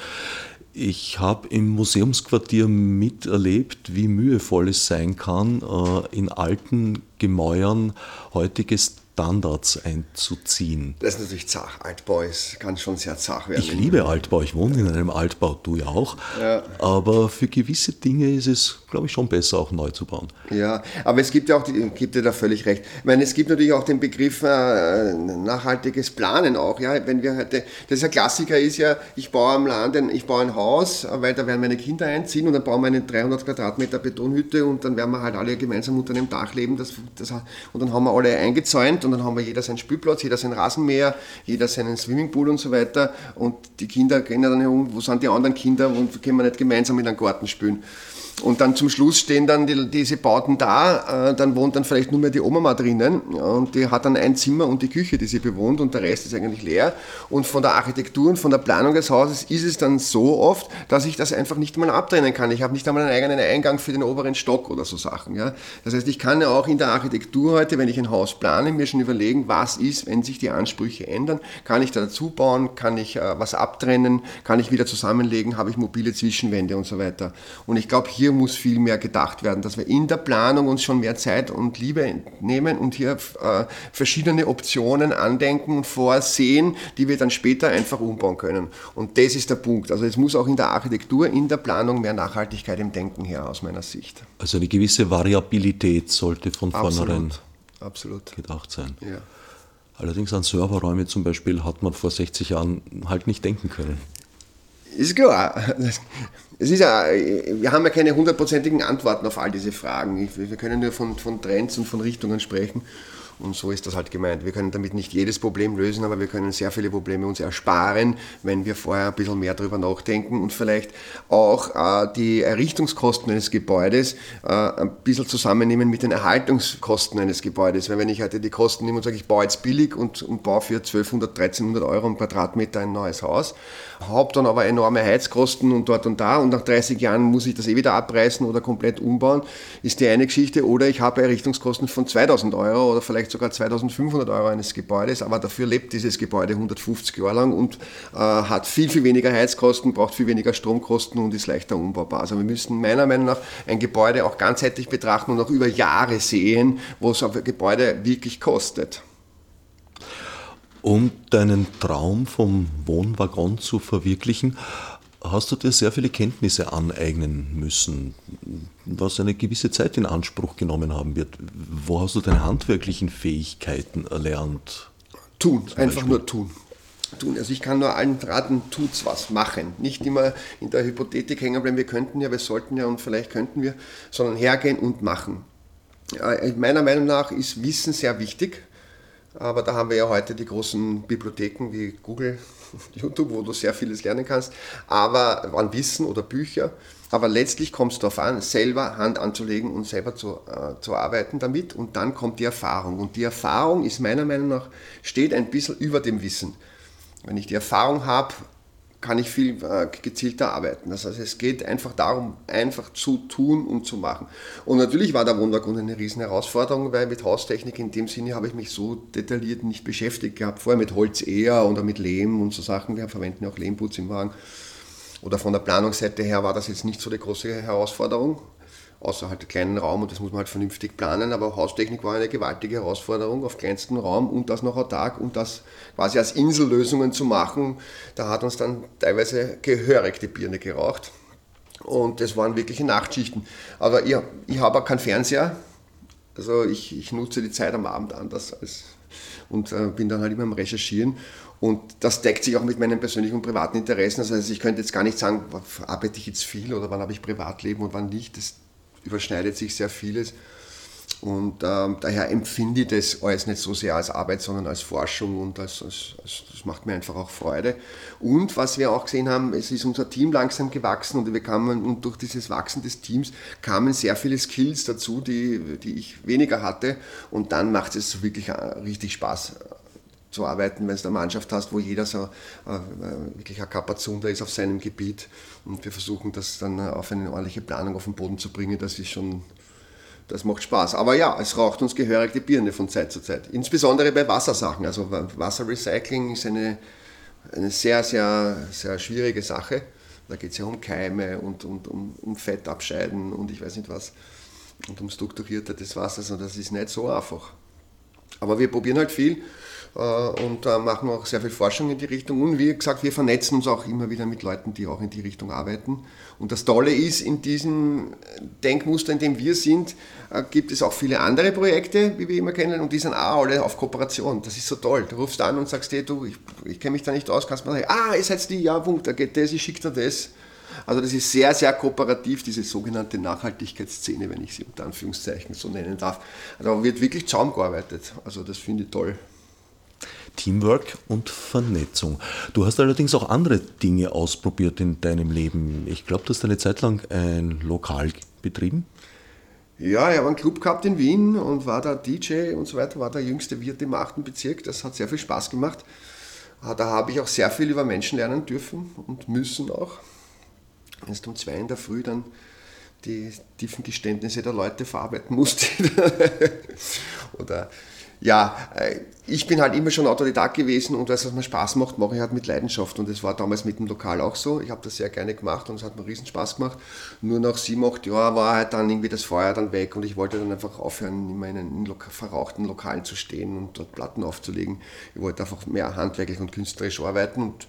Ich habe im Museumsquartier miterlebt, wie mühevoll es sein kann, äh, in alten Gemäuern heutiges Standards einzuziehen. Das ist natürlich zach. Altbau ist, kann schon sehr zach werden. Ich liebe Altbau, ich wohne in einem Altbau, du ja auch. Ja. Aber für gewisse Dinge ist es, glaube ich, schon besser, auch neu zu bauen. Ja, aber es gibt ja auch, die, gibt dir da völlig recht. Ich meine, es gibt natürlich auch den Begriff äh, nachhaltiges Planen auch. Ja, wenn wir heute, das ist ein Klassiker ist ja, ich baue am Land, ein, ich baue ein Haus, weil da werden meine Kinder einziehen und dann bauen wir eine 300 Quadratmeter Betonhütte und dann werden wir halt alle gemeinsam unter einem Dach leben. Das, das, und dann haben wir alle eingezäunt und dann haben wir jeder seinen Spielplatz, jeder sein Rasenmäher, jeder seinen Swimmingpool und so weiter. Und die Kinder gehen dann herum, wo sind die anderen Kinder und können wir nicht gemeinsam in einen Garten spielen. Und dann zum Schluss stehen dann die, diese Bauten da, äh, dann wohnt dann vielleicht nur mehr die Oma mal drinnen und die hat dann ein Zimmer und die Küche, die sie bewohnt und der Rest ist eigentlich leer. Und von der Architektur und von der Planung des Hauses ist es dann so oft, dass ich das einfach nicht mal abtrennen kann. Ich habe nicht einmal einen eigenen Eingang für den oberen Stock oder so Sachen. Ja? Das heißt, ich kann ja auch in der Architektur heute, wenn ich ein Haus plane, mir schon überlegen, was ist, wenn sich die Ansprüche ändern. Kann ich da dazu bauen? Kann ich äh, was abtrennen? Kann ich wieder zusammenlegen? Habe ich mobile Zwischenwände und so weiter? Und ich glaube, hier muss viel mehr gedacht werden, dass wir in der Planung uns schon mehr Zeit und Liebe nehmen und hier äh, verschiedene Optionen andenken und vorsehen, die wir dann später einfach umbauen können. Und das ist der Punkt. Also es muss auch in der Architektur, in der Planung mehr Nachhaltigkeit im Denken her aus meiner Sicht. Also eine gewisse Variabilität sollte von vornherein Absolut. gedacht sein. Ja. Allerdings an Serverräume zum Beispiel hat man vor 60 Jahren halt nicht denken können. Ist klar. Es ist ja, wir haben ja keine hundertprozentigen Antworten auf all diese Fragen. Wir können nur von, von Trends und von Richtungen sprechen. Und so ist das halt gemeint. Wir können damit nicht jedes Problem lösen, aber wir können sehr viele Probleme uns ersparen, wenn wir vorher ein bisschen mehr darüber nachdenken und vielleicht auch äh, die Errichtungskosten eines Gebäudes äh, ein bisschen zusammennehmen mit den Erhaltungskosten eines Gebäudes. Weil wenn ich heute die Kosten nehme und sage, ich baue jetzt billig und, und baue für 1200, 1300 Euro im Quadratmeter ein neues Haus, habe dann aber enorme Heizkosten und dort und da und nach 30 Jahren muss ich das eh wieder abreißen oder komplett umbauen, ist die eine Geschichte. Oder ich habe Errichtungskosten von 2000 Euro oder vielleicht sogar 2500 Euro eines Gebäudes, aber dafür lebt dieses Gebäude 150 Jahre lang und äh, hat viel, viel weniger Heizkosten, braucht viel weniger Stromkosten und ist leichter umbaubar. Also wir müssen meiner Meinung nach ein Gebäude auch ganzheitlich betrachten und auch über Jahre sehen, was ein Gebäude wirklich kostet. Um deinen Traum vom Wohnwaggon zu verwirklichen, hast du dir sehr viele Kenntnisse aneignen müssen, was eine gewisse Zeit in Anspruch genommen haben wird. Wo hast du deine handwerklichen Fähigkeiten erlernt? Tun, einfach nur tun. Tun. Also ich kann nur allen raten, tut's was, machen. Nicht immer in der Hypothetik hängen bleiben, wir könnten ja, wir sollten ja und vielleicht könnten wir, sondern hergehen und machen. Meiner Meinung nach ist Wissen sehr wichtig. Aber da haben wir ja heute die großen Bibliotheken wie Google, YouTube, wo du sehr vieles lernen kannst, aber an Wissen oder Bücher. Aber letztlich kommt es darauf an, selber Hand anzulegen und selber zu, äh, zu arbeiten damit und dann kommt die Erfahrung. Und die Erfahrung ist meiner Meinung nach, steht ein bisschen über dem Wissen. Wenn ich die Erfahrung habe, kann ich viel äh, gezielter arbeiten. Das heißt, es geht einfach darum, einfach zu tun und zu machen. Und natürlich war der Wohnwagen eine riesen Herausforderung, weil mit Haustechnik in dem Sinne habe ich mich so detailliert nicht beschäftigt gehabt. Vorher mit Holz eher oder mit Lehm und so Sachen. Wir verwenden auch Lehmputz im Wagen. Oder von der Planungsseite her war das jetzt nicht so die große Herausforderung außer halt kleinen Raum und das muss man halt vernünftig planen, aber Haustechnik war eine gewaltige Herausforderung auf kleinstem Raum und das noch autark und das quasi als Insellösungen zu machen, da hat uns dann teilweise gehörig die Birne geraucht und das waren wirkliche Nachtschichten. Aber ja, ich habe auch keinen Fernseher, also ich, ich nutze die Zeit am Abend anders als, und äh, bin dann halt immer am Recherchieren und das deckt sich auch mit meinen persönlichen und privaten Interessen. Also ich könnte jetzt gar nicht sagen, arbeite ich jetzt viel oder wann habe ich Privatleben und wann nicht. Das überschneidet sich sehr vieles. Und ähm, daher empfinde ich das alles nicht so sehr als Arbeit, sondern als Forschung und als, als, als, das macht mir einfach auch Freude. Und was wir auch gesehen haben, es ist unser Team langsam gewachsen und wir kamen und durch dieses Wachsen des Teams kamen sehr viele Skills dazu, die, die ich weniger hatte. Und dann macht es wirklich äh, richtig Spaß zu arbeiten, wenn du eine Mannschaft hast, wo jeder so äh, äh wirklich ein Kapazunder ist auf seinem Gebiet und wir versuchen das dann auf eine ordentliche Planung auf den Boden zu bringen, das ist schon, das macht Spaß. Aber ja, es raucht uns gehörig die Birne von Zeit zu Zeit, insbesondere bei Wassersachen. Also Wasserrecycling ist eine, eine sehr, sehr, sehr schwierige Sache. Da geht es ja um Keime und, und um, um Fettabscheiden und ich weiß nicht was und um Strukturierte des Wassers und das ist nicht so einfach. Aber wir probieren halt viel äh, und da machen wir auch sehr viel Forschung in die Richtung. Und wie gesagt, wir vernetzen uns auch immer wieder mit Leuten, die auch in die Richtung arbeiten. Und das Tolle ist, in diesem Denkmuster, in dem wir sind, äh, gibt es auch viele andere Projekte, wie wir immer kennen, und die sind auch alle auf Kooperation. Das ist so toll. Du rufst an und sagst, hey, du, ich, ich kenne mich da nicht aus, kannst du mal sagen, ah, ihr seid die, ja, Punkt, da geht das, ich schicke dir das. Also das ist sehr, sehr kooperativ, diese sogenannte Nachhaltigkeitsszene, wenn ich sie unter Anführungszeichen so nennen darf. Also da wird wirklich zusammengearbeitet. Also das finde ich toll. Teamwork und Vernetzung. Du hast allerdings auch andere Dinge ausprobiert in deinem Leben. Ich glaube, du hast eine Zeit lang ein Lokal betrieben. Ja, ich habe einen Club gehabt in Wien und war da DJ und so weiter, war der jüngste Wirt im 8. Bezirk. Das hat sehr viel Spaß gemacht. Ah, da habe ich auch sehr viel über Menschen lernen dürfen und müssen auch. Wenn du um zwei in der Früh dann die tiefen Geständnisse der Leute verarbeiten musste. Oder ja, äh, ich bin halt immer schon Autodidakt gewesen und das, was mir Spaß macht, mache ich halt mit Leidenschaft. Und das war damals mit dem Lokal auch so. Ich habe das sehr gerne gemacht und es hat mir riesen Spaß gemacht. Nur nach sieben, acht Jahren war halt dann irgendwie das Feuer dann weg und ich wollte dann einfach aufhören, in einen verrauchten Lokalen zu stehen und dort Platten aufzulegen. Ich wollte einfach mehr handwerklich und künstlerisch arbeiten und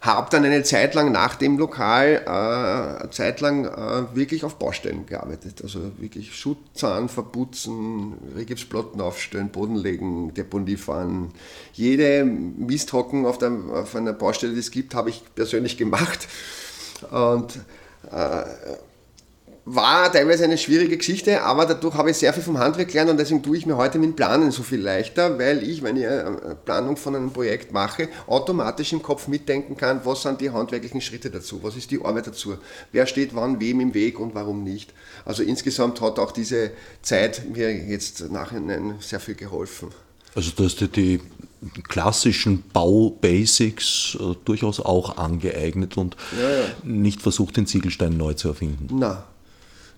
habe dann eine Zeit lang nach dem Lokal, äh, Zeit lang äh, wirklich auf Baustellen gearbeitet. Also wirklich Schutzahn verputzen, Rigipsplatten aufstellen, Boden legen, Deponie fahren. Jede Misthocken auf, der, auf einer Baustelle, die es gibt, habe ich persönlich gemacht. Und äh, war teilweise eine schwierige Geschichte, aber dadurch habe ich sehr viel vom Handwerk gelernt und deswegen tue ich mir heute mit Planen so viel leichter, weil ich, wenn ich eine Planung von einem Projekt mache, automatisch im Kopf mitdenken kann, was sind die handwerklichen Schritte dazu, was ist die Arbeit dazu, wer steht wann wem im Weg und warum nicht. Also insgesamt hat auch diese Zeit mir jetzt nachhinein sehr viel geholfen. Also du hast dir die klassischen Baubasics äh, durchaus auch angeeignet und ja, ja. nicht versucht, den Ziegelstein neu zu erfinden. Nein.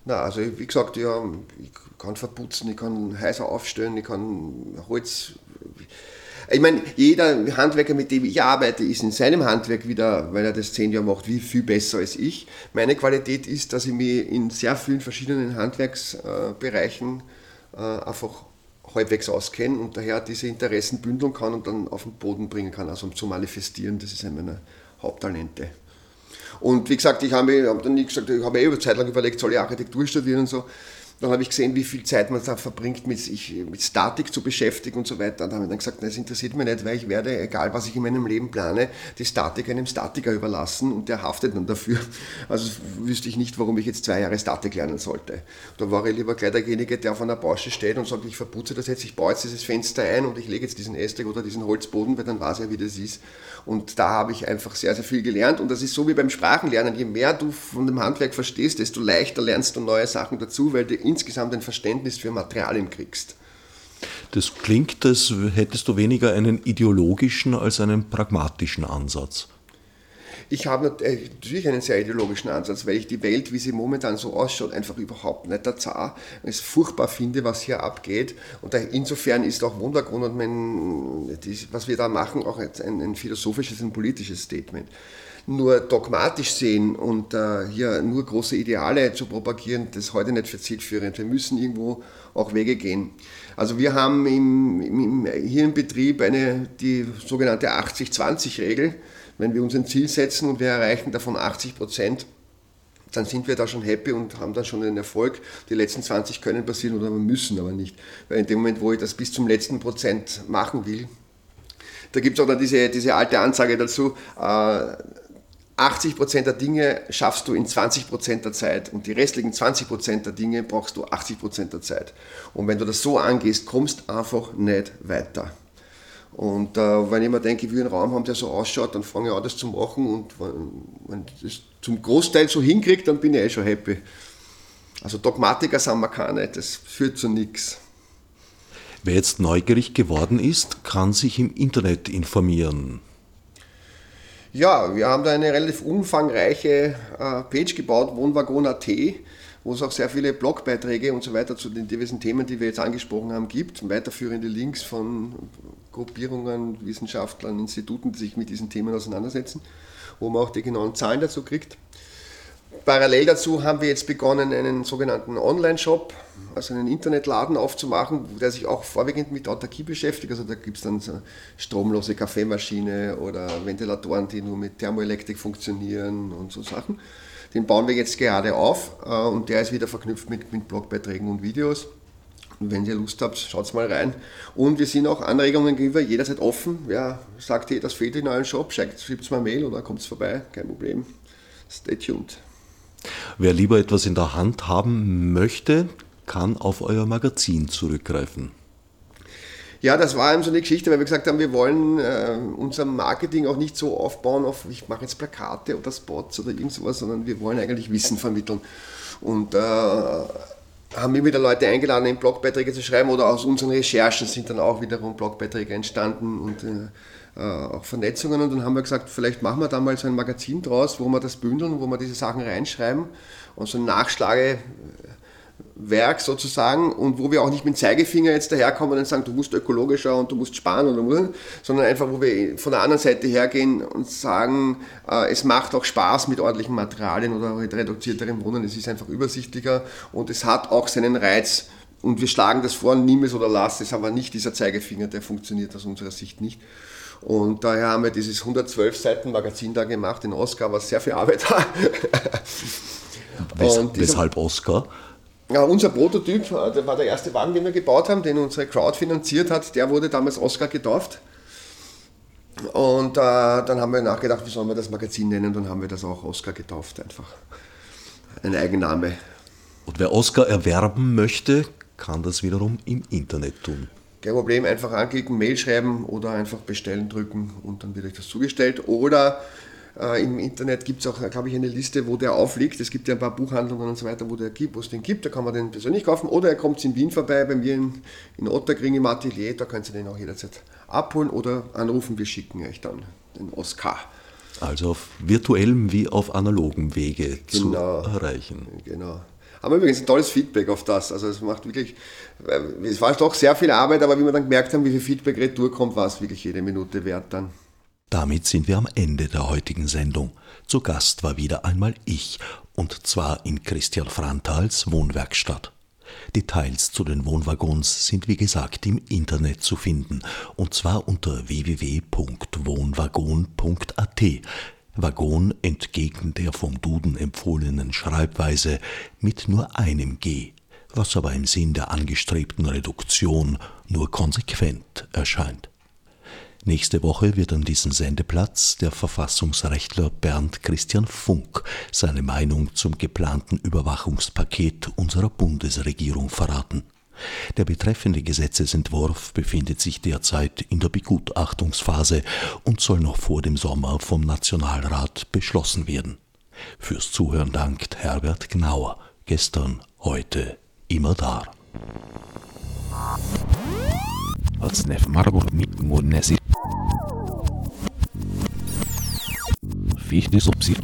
Na, also wie gesagt, ja, ich kann verputzen, ich kann Häuser aufstellen, ich kann Holz. Ich meine, jeder Handwerker, mit dem ich arbeite, ist in seinem Handwerk wieder, weil er das zehn Jahre macht, wie viel besser als ich. Meine Qualität ist, dass ich mich in sehr vielen verschiedenen Handwerksbereichen äh, einfach halbwegs auskenne und daher diese Interessen bündeln kann und dann auf den Boden bringen kann, also zu manifestieren. Das ist einer meiner Haupttalente. Und wie gesagt, ich habe hab dann nie gesagt, ich habe eh über Zeit lang überlegt, soll ich Architektur studieren und so. Dann habe ich gesehen, wie viel Zeit man da verbringt, mit sich mit Statik zu beschäftigen und so weiter. Und dann habe ich dann gesagt, das interessiert mich nicht, weil ich werde, egal was ich in meinem Leben plane, die Statik einem Statiker überlassen und der haftet dann dafür. Also wüsste ich nicht, warum ich jetzt zwei Jahre Statik lernen sollte. Da war ich lieber gleich derjenige, der auf einer Baustelle steht und sagt, ich verputze das jetzt, ich baue jetzt dieses Fenster ein und ich lege jetzt diesen Ästeg oder diesen Holzboden, weil dann weiß er, wie das ist. Und da habe ich einfach sehr, sehr viel gelernt. Und das ist so wie beim Sprachenlernen. Je mehr du von dem Handwerk verstehst, desto leichter lernst du neue Sachen dazu, weil du insgesamt ein Verständnis für Materialien kriegst. Das klingt, als hättest du weniger einen ideologischen als einen pragmatischen Ansatz. Ich habe äh, natürlich einen sehr ideologischen Ansatz, weil ich die Welt, wie sie momentan so ausschaut, einfach überhaupt nicht Zar. Es furchtbar finde, was hier abgeht. Und insofern ist auch Wundergrund und mein, was wir da machen, auch ein, ein philosophisches, ein politisches Statement nur dogmatisch sehen und äh, hier nur große Ideale zu propagieren, das ist heute nicht für zielführend. Wir müssen irgendwo auch Wege gehen. Also wir haben im, im, hier im Betrieb eine, die sogenannte 80-20-Regel. Wenn wir uns ein Ziel setzen und wir erreichen davon 80 Prozent, dann sind wir da schon happy und haben dann schon einen Erfolg. Die letzten 20 können passieren oder müssen aber nicht. Weil in dem Moment, wo ich das bis zum letzten Prozent machen will, da gibt es auch noch diese, diese alte Ansage dazu, äh, 80 Prozent der Dinge schaffst du in 20 Prozent der Zeit und die restlichen 20 Prozent der Dinge brauchst du 80 Prozent der Zeit. Und wenn du das so angehst, kommst einfach nicht weiter. Und äh, wenn ich mir denke, ich will einen Raum haben, der so ausschaut, dann fange ich an, das zu machen. Und wenn ich das zum Großteil so hinkriege, dann bin ich eh schon happy. Also Dogmatiker sind wir keine, das führt zu nichts. Wer jetzt neugierig geworden ist, kann sich im Internet informieren. Ja, wir haben da eine relativ umfangreiche äh, Page gebaut, Wohnwagon.at wo es auch sehr viele Blogbeiträge und so weiter zu den diversen Themen, die wir jetzt angesprochen haben, gibt. Weiterführende Links von Gruppierungen, Wissenschaftlern, Instituten, die sich mit diesen Themen auseinandersetzen, wo man auch die genauen Zahlen dazu kriegt. Parallel dazu haben wir jetzt begonnen, einen sogenannten Online-Shop, also einen Internetladen aufzumachen, der sich auch vorwiegend mit Autarkie beschäftigt. Also da gibt es dann so stromlose Kaffeemaschine oder Ventilatoren, die nur mit Thermoelektrik funktionieren und so Sachen. Den bauen wir jetzt gerade auf äh, und der ist wieder verknüpft mit, mit Blogbeiträgen und Videos. Und wenn ihr Lust habt, schaut mal rein. Und wir sind auch Anregungen gegenüber jederzeit offen. Wer sagt, hey, das fehlt in eurem Shop, schreibt es mal Mail oder kommt vorbei, kein Problem. Stay tuned. Wer lieber etwas in der Hand haben möchte, kann auf euer Magazin zurückgreifen. Ja, das war eben so eine Geschichte, weil wir gesagt haben, wir wollen äh, unser Marketing auch nicht so aufbauen auf, ich mache jetzt Plakate oder Spots oder irgend sowas, sondern wir wollen eigentlich Wissen vermitteln. Und äh, haben wir wieder Leute eingeladen, eben Blogbeiträge zu schreiben oder aus unseren Recherchen sind dann auch wiederum Blogbeiträge entstanden und äh, äh, auch Vernetzungen. Und dann haben wir gesagt, vielleicht machen wir da mal so ein Magazin draus, wo wir das bündeln, wo wir diese Sachen reinschreiben und so Nachschlage Werk sozusagen und wo wir auch nicht mit dem Zeigefinger jetzt daherkommen und sagen, du musst ökologischer und du musst sparen, oder, sondern einfach, wo wir von der anderen Seite hergehen und sagen, äh, es macht auch Spaß mit ordentlichen Materialien oder mit reduzierterem Wohnen, es ist einfach übersichtlicher und es hat auch seinen Reiz. Und wir schlagen das vor, nimm es oder lass es, aber nicht dieser Zeigefinger, der funktioniert aus unserer Sicht nicht. Und daher haben wir dieses 112 Seiten Magazin da gemacht in Oscar, was sehr viel Arbeit hat. Wes weshalb Oscar? Ja, unser Prototyp, äh, der war der erste Wagen, den wir gebaut haben, den unsere Crowd finanziert hat, der wurde damals Oscar getauft. Und äh, dann haben wir nachgedacht, wie sollen wir das Magazin nennen, dann haben wir das auch Oscar getauft, einfach. Ein Eigenname. Und wer Oscar erwerben möchte, kann das wiederum im Internet tun. Kein Problem, einfach anklicken, Mail schreiben oder einfach bestellen drücken und dann wird euch das zugestellt. Oder äh, Im Internet gibt es auch, glaube ich, eine Liste, wo der aufliegt. Es gibt ja ein paar Buchhandlungen und so weiter, wo der gibt, wo es den gibt. Da kann man den persönlich kaufen. Oder er kommt in Wien vorbei, bei mir in, in Otterkring im Atelier. Da können Sie den auch jederzeit abholen oder anrufen. Wir schicken euch dann den Oscar. Also auf virtuellem wie auf analogem Wege genau, zu erreichen. Genau. Haben wir übrigens ein tolles Feedback auf das. Also es macht wirklich, äh, es war doch sehr viel Arbeit, aber wie wir dann gemerkt haben, wie viel Feedback retour kommt, war es wirklich jede Minute wert dann. Damit sind wir am Ende der heutigen Sendung. Zu Gast war wieder einmal ich, und zwar in Christian Frantals Wohnwerkstatt. Details zu den Wohnwaggons sind wie gesagt im Internet zu finden, und zwar unter www.wohnwaggon.at. Waggon entgegen der vom Duden empfohlenen Schreibweise mit nur einem G, was aber im Sinn der angestrebten Reduktion nur konsequent erscheint. Nächste Woche wird an diesem Sendeplatz der Verfassungsrechtler Bernd Christian Funk seine Meinung zum geplanten Überwachungspaket unserer Bundesregierung verraten. Der betreffende Gesetzesentwurf befindet sich derzeit in der Begutachtungsphase und soll noch vor dem Sommer vom Nationalrat beschlossen werden. Fürs Zuhören dankt Herbert Gnauer, gestern, heute, immer da. الصناف مربوط بالناس فيه دي سبسيد